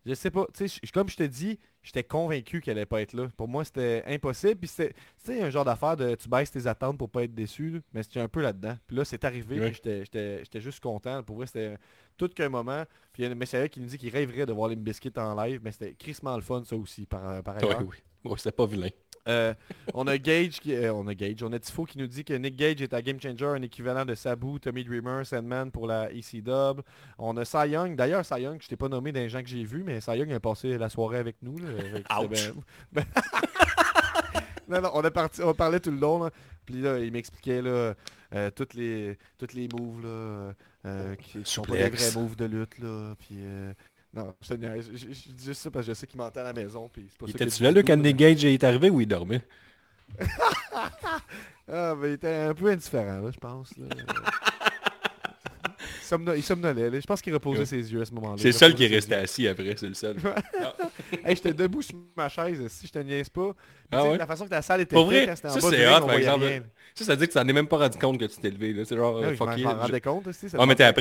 Je sais pas, tu sais, je- comme je te dis, j'étais convaincu qu'elle allait pas être là. Pour moi, c'était impossible, puis c'était, sais, un genre d'affaire de tu baisses tes attentes pour pas être déçu, là, mais c'était un peu là-dedans. Puis là, c'est arrivé, j'étais juste content. Pour vrai, c'était tout qu'un moment. Puis il y a un messieurs qui nous dit qu'il rêverait de voir les biscuits en live, mais c'était crissement le fun, ça aussi, par, par ailleurs. oui. Ouais, c'était pas vilain. Euh, on a Gage, qui, euh, on a Gage, on a Tifo qui nous dit que Nick Gage est à Game Changer, un équivalent de Sabu, Tommy Dreamer, Sandman pour la EC Dub. On a Cy Young, d'ailleurs Cy Young, je t'ai pas nommé des gens que j'ai vus, mais Cy Young a passé la soirée avec nous. là, avec- Ouch. ben- non, non, on, a parti, on parlait tout le long, là. puis là, il m'expliquait là, euh, toutes, les, toutes les moves là, euh, qui sont pas des vrais moves de lutte. Là, puis, euh, non, je, dis juste ça parce que je sais qu'il m'entend à la maison. Puis c'est pas Il était-tu là, tout, quand Gage est arrivé ou il dormait? Ah, mais il était un peu indifférent, là, je pense. là. il, somno- il somnolait. là. Je pense qu'il reposait Ouais. ses yeux à ce moment-là. C'est le seul qui est resté assis après, c'est le seul. hey, j'étais debout sur ma chaise, si je te niaise pas. Ah ouais? La façon que la salle était Pour faite, c'était en ça, bas du c'est ring, hot, on par voyait exemple. rien. Ça, ça veut dire que tu t'en es même pas rendu compte que tu t'es levé. là. C'est genre, euh, oui, je fuck je m'en rendais compte aussi. Ça Ouais, mais là.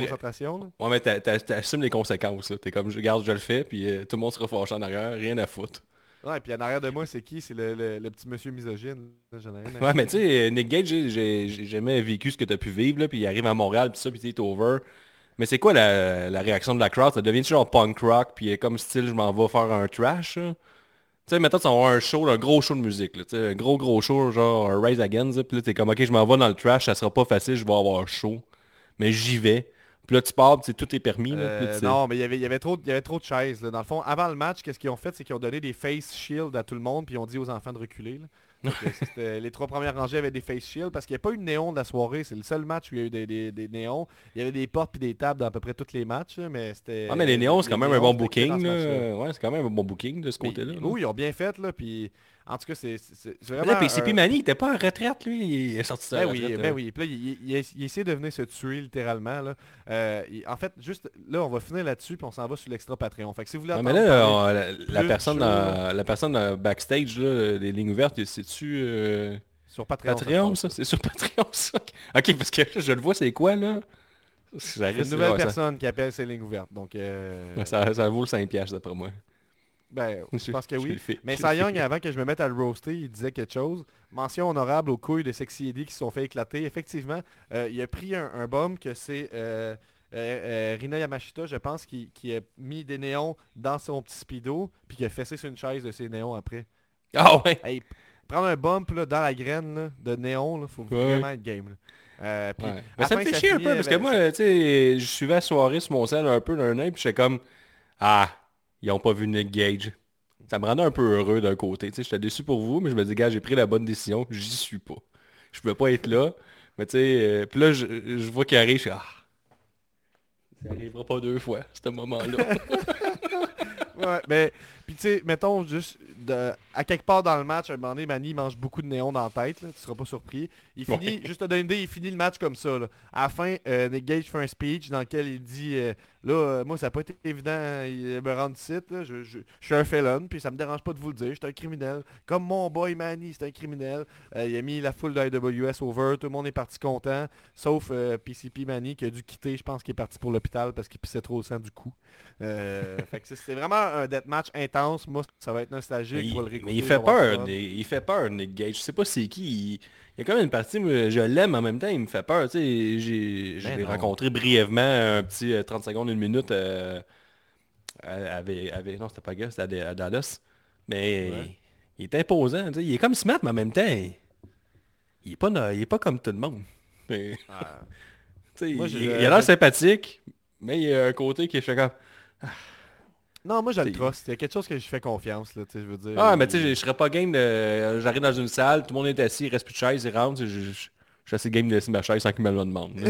Ouais, mais t'a- t'a- t'assumes les conséquences. là. T'es comme, je regarde, je le fais, puis euh, tout le monde sera fâché en arrière, rien à foutre. Ouais, puis en arrière de moi, c'est qui? C'est le, le- le petit monsieur misogyne. ai Ouais, mais tu sais, Nick Gage, j'ai- jamais vécu ce que t'as pu vivre, là, puis il arrive à Montréal, puis ça, puis t'es over. Mais c'est quoi la, la réaction de la crowd? Ça devient genre punk rock, puis euh, comme style, je m'en vais faire un trash? Tu sais, maintenant, tu vas avoir un show, un gros show de musique, là, tu sais, un gros gros show, genre un Rise Against, puis là, t'es comme, ok, je m'en vais dans le trash, ça sera pas facile, je vais avoir chaud. Mais j'y vais. Puis là, tu pars, puis tout est permis, là, puis là, Euh, tu non, mais il y avait, il y avait trop, y avait trop de chaises. là. Dans le fond, avant le match, qu'est-ce qu'ils ont fait, c'est qu'ils ont donné des face shields à tout le monde, puis ils ont dit aux enfants de reculer. Donc, euh, les trois premières rangées avaient des face shields parce qu'il n'y a pas eu de néon de la soirée. C'est le seul match où il y a eu des, des- des néons. Il y avait des portes puis des tables dans à peu près tous les matchs, mais c'était. Ah mais les néons, c'est quand même un bon booking. Ouais, c'est quand même un bon booking de ce côté-là. là. Oui, ils ont bien fait, là, puis en tout cas, c'est c'est- c'est vraiment... un- Manny, il était pas en retraite, lui. Il est sorti de Ben oui, retraite, ben là. oui. Puis là, il, il- il- il essaie de venir se tuer littéralement. Là. Euh, il- en fait, juste là, on va finir là-dessus, puis on s'en va sur l'extra Patreon. Fait que si vous voulez Ouais, mais là, on- la, personne dans, la personne dans backstage, là, les lignes ouvertes, c'est-tu euh, sur Patreon, Patreon, ça? ça? C'est sur Patreon, ça? Ok, parce que je le vois, c'est quoi, là? Risque- Une nouvelle ça- personne qui appelle ses lignes ouvertes. Donc, euh, ça, ça vaut le 5 piastres, d'après moi. Ben, je pense que oui. Mais Cy. Young, avant que je me mette à le roaster, il disait quelque chose. Mention honorable aux couilles de Sexy Eddie qui se sont fait éclater. Effectivement, euh, il a pris un, un bum que c'est euh, euh, Rina Yamashita, je pense, qui, qui a mis des néons dans son petit speedo, puis qui a fessé sur une chaise de ses néons après. Ah ouais! Hey, prendre un bump là, dans la graine là, de néon, il faut Ouais. vraiment être game. là. Euh, puis Ouais. à Mais la ça me fait chier un peu parce que moi, tu sais, je suivais la soirée sur mon sel un peu d'un œil, puis j'étais comme Ah, ils ont pas vu Nick Gage. ça me rendait un peu heureux d'un côté. J'étais déçu pour vous, mais je me dis, gars, j'ai pris la bonne décision, j'y suis pas. Je pouvais pas être là. Mais tu sais, euh, puis là, je, vois qu'il arrive, je suis ah, ça arrivera pas deux fois, ce moment-là. Ouais, mais, puis tu sais, mettons juste, à quelque part dans le match, à un moment donné, mange beaucoup de néon dans la tête, là, tu seras pas surpris. Il finit, juste te donner une idée, il finit le match comme ça. Là. À la fin, euh, Nick Gage fait un speech dans lequel il dit, euh, là, euh, moi ça n'a pas été évident euh, me rendre site, là. je, je- je suis un felon, puis ça me dérange pas de vous le dire, je suis un criminel. Comme mon boy Manny, c'est un criminel. Il a mis la foule de AWS over, tout le monde est parti content, sauf PCP Manny qui a dû quitter, je pense qu'il est parti pour l'hôpital parce qu'il pissait trop au sang du cou. Euh, fait que c'est- c'était vraiment un deathmatch intense. Moi, ça va être nostalgique. Mais le il, mais il fait peur, il fait peur, Nick Gage. Je sais pas c'est qui. Il, il y a quand même une partie, moi, je l'aime en même temps, il me fait peur. Tu sais, j'ai, je Ben l'ai rencontré brièvement, un petit euh, 30 secondes, une minute, euh, avec, avec- non, c'était pas Gus, c'était à, Da- à Dallas. Mais Ouais. il est imposant. tu sais, Il est comme Smart, mais en même temps, il, il est, pas, il est pas comme tout le monde. Mais, Ah. tu sais, Moi, il, a l'air sympathique, mais il y a un côté qui fait comme... Non, moi, je le trust. Il y a quelque chose que je fais confiance. Là, tu sais, je veux dire. Ah, mais tu sais, je serais pas game de... J'arrive dans une salle, tout le monde est assis, il reste plus de chaise, il rentre, je, suis assez game de laisser ma chaise sans qu'il me le demande.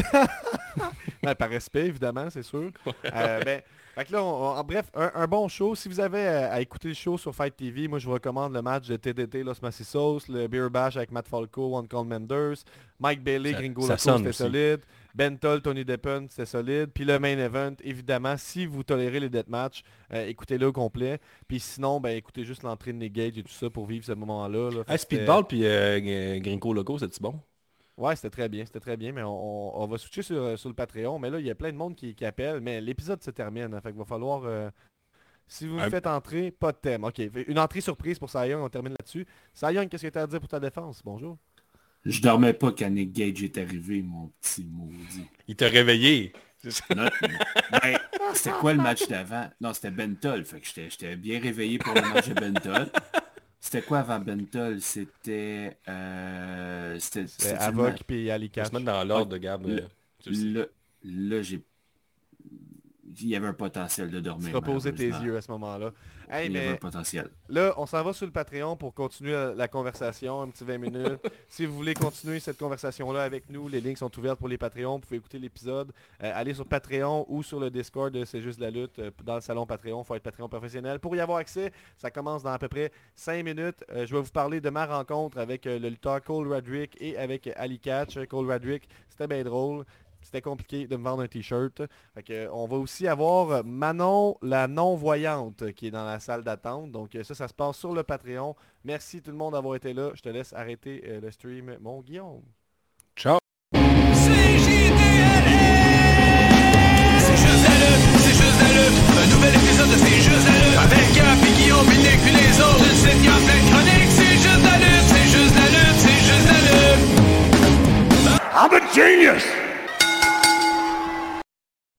Ben, par respect, évidemment, c'est sûr. Euh, ben, fait que là, on- on- en bref, un, un bon show. Si vous avez euh, à écouter le show sur Fight TV, moi, je vous recommande le match de TDT Los Macisos, le Beer Bash avec Matt Falco, One Call Menders, Mike Bailey, Gringo Loco, c'était solide. Ben Toll, Tony Deppen, c'était solide. Puis le main event, évidemment, si vous tolérez les deathmatchs, euh, écoutez-le au complet. Puis sinon, ben écoutez juste l'entrée de Nick Gage et tout ça pour vivre ce moment-là. là. Ah, c'était- Speedball puis euh, G- Gringo Loco, c'est-tu bon? Ouais, c'était très bien, c'était très bien, mais on, on- on va switcher sur, euh, sur le Patreon. Mais là, il y a plein de monde qui, qui appelle, mais l'épisode se termine. hein, fait qu'il va falloir... euh, si vous me faites entrer, pas de thème. Ok, une entrée surprise pour Cy Young, on termine là-dessus. Cy Young, qu'est-ce que tu as à dire pour ta défense? Bonjour. Je dormais pas quand Nick Gage est arrivé, mon petit maudit. Il t'a réveillé. Non, ben, c'était quoi le match d'avant? Non, c'était Bentol. Fait que j'étais- bien réveillé pour le match de Bentol. C'était quoi avant Bentol? C'était... Euh, c'était le Avoc puis Ali On va Catch. se mettre dans l'ordre de Gab. Le- euh, tu le sais. Là, j'ai... Il y avait un potentiel de Tu dormir. reposer tes yeux à ce moment-là. Hey, Il y avait un mais potentiel. là, on s'en va sur le Patreon pour continuer la, la conversation, un petit 20 minutes. si vous voulez continuer cette conversation-là avec nous, les lignes sont ouvertes pour les Patreons. Vous pouvez écouter l'épisode. Euh, allez sur Patreon ou sur le Discord de C'est juste la lutte euh, dans le salon Patreon. Il faut être Patreon professionnel. Pour y avoir accès, ça commence dans à peu près 5 minutes. Euh, je vais vous parler de ma rencontre avec euh, le lutteur Cole Radrick et avec euh, Ali Catch. Cole Radrick, c'était bien drôle. C'était compliqué de me vendre un t-shirt. Euh, on va aussi avoir euh, Manon, la non-voyante, qui est dans la salle d'attente. Donc euh, ça, ça se passe sur le Patreon. Merci tout le monde d'avoir été là. Je te laisse arrêter euh, le stream, mon Guillaume. Ciao. C'est juste la lutte, c'est juste la lutte. Un nouvel épisode de C'est juste la lutte. Avec Gap, puis Guillaume, puis Nick, puis les autres. Une sitcom pleine de chroniques. C'est juste la lutte, c'est juste la lutte, c'est juste la lutte. I'm a genius!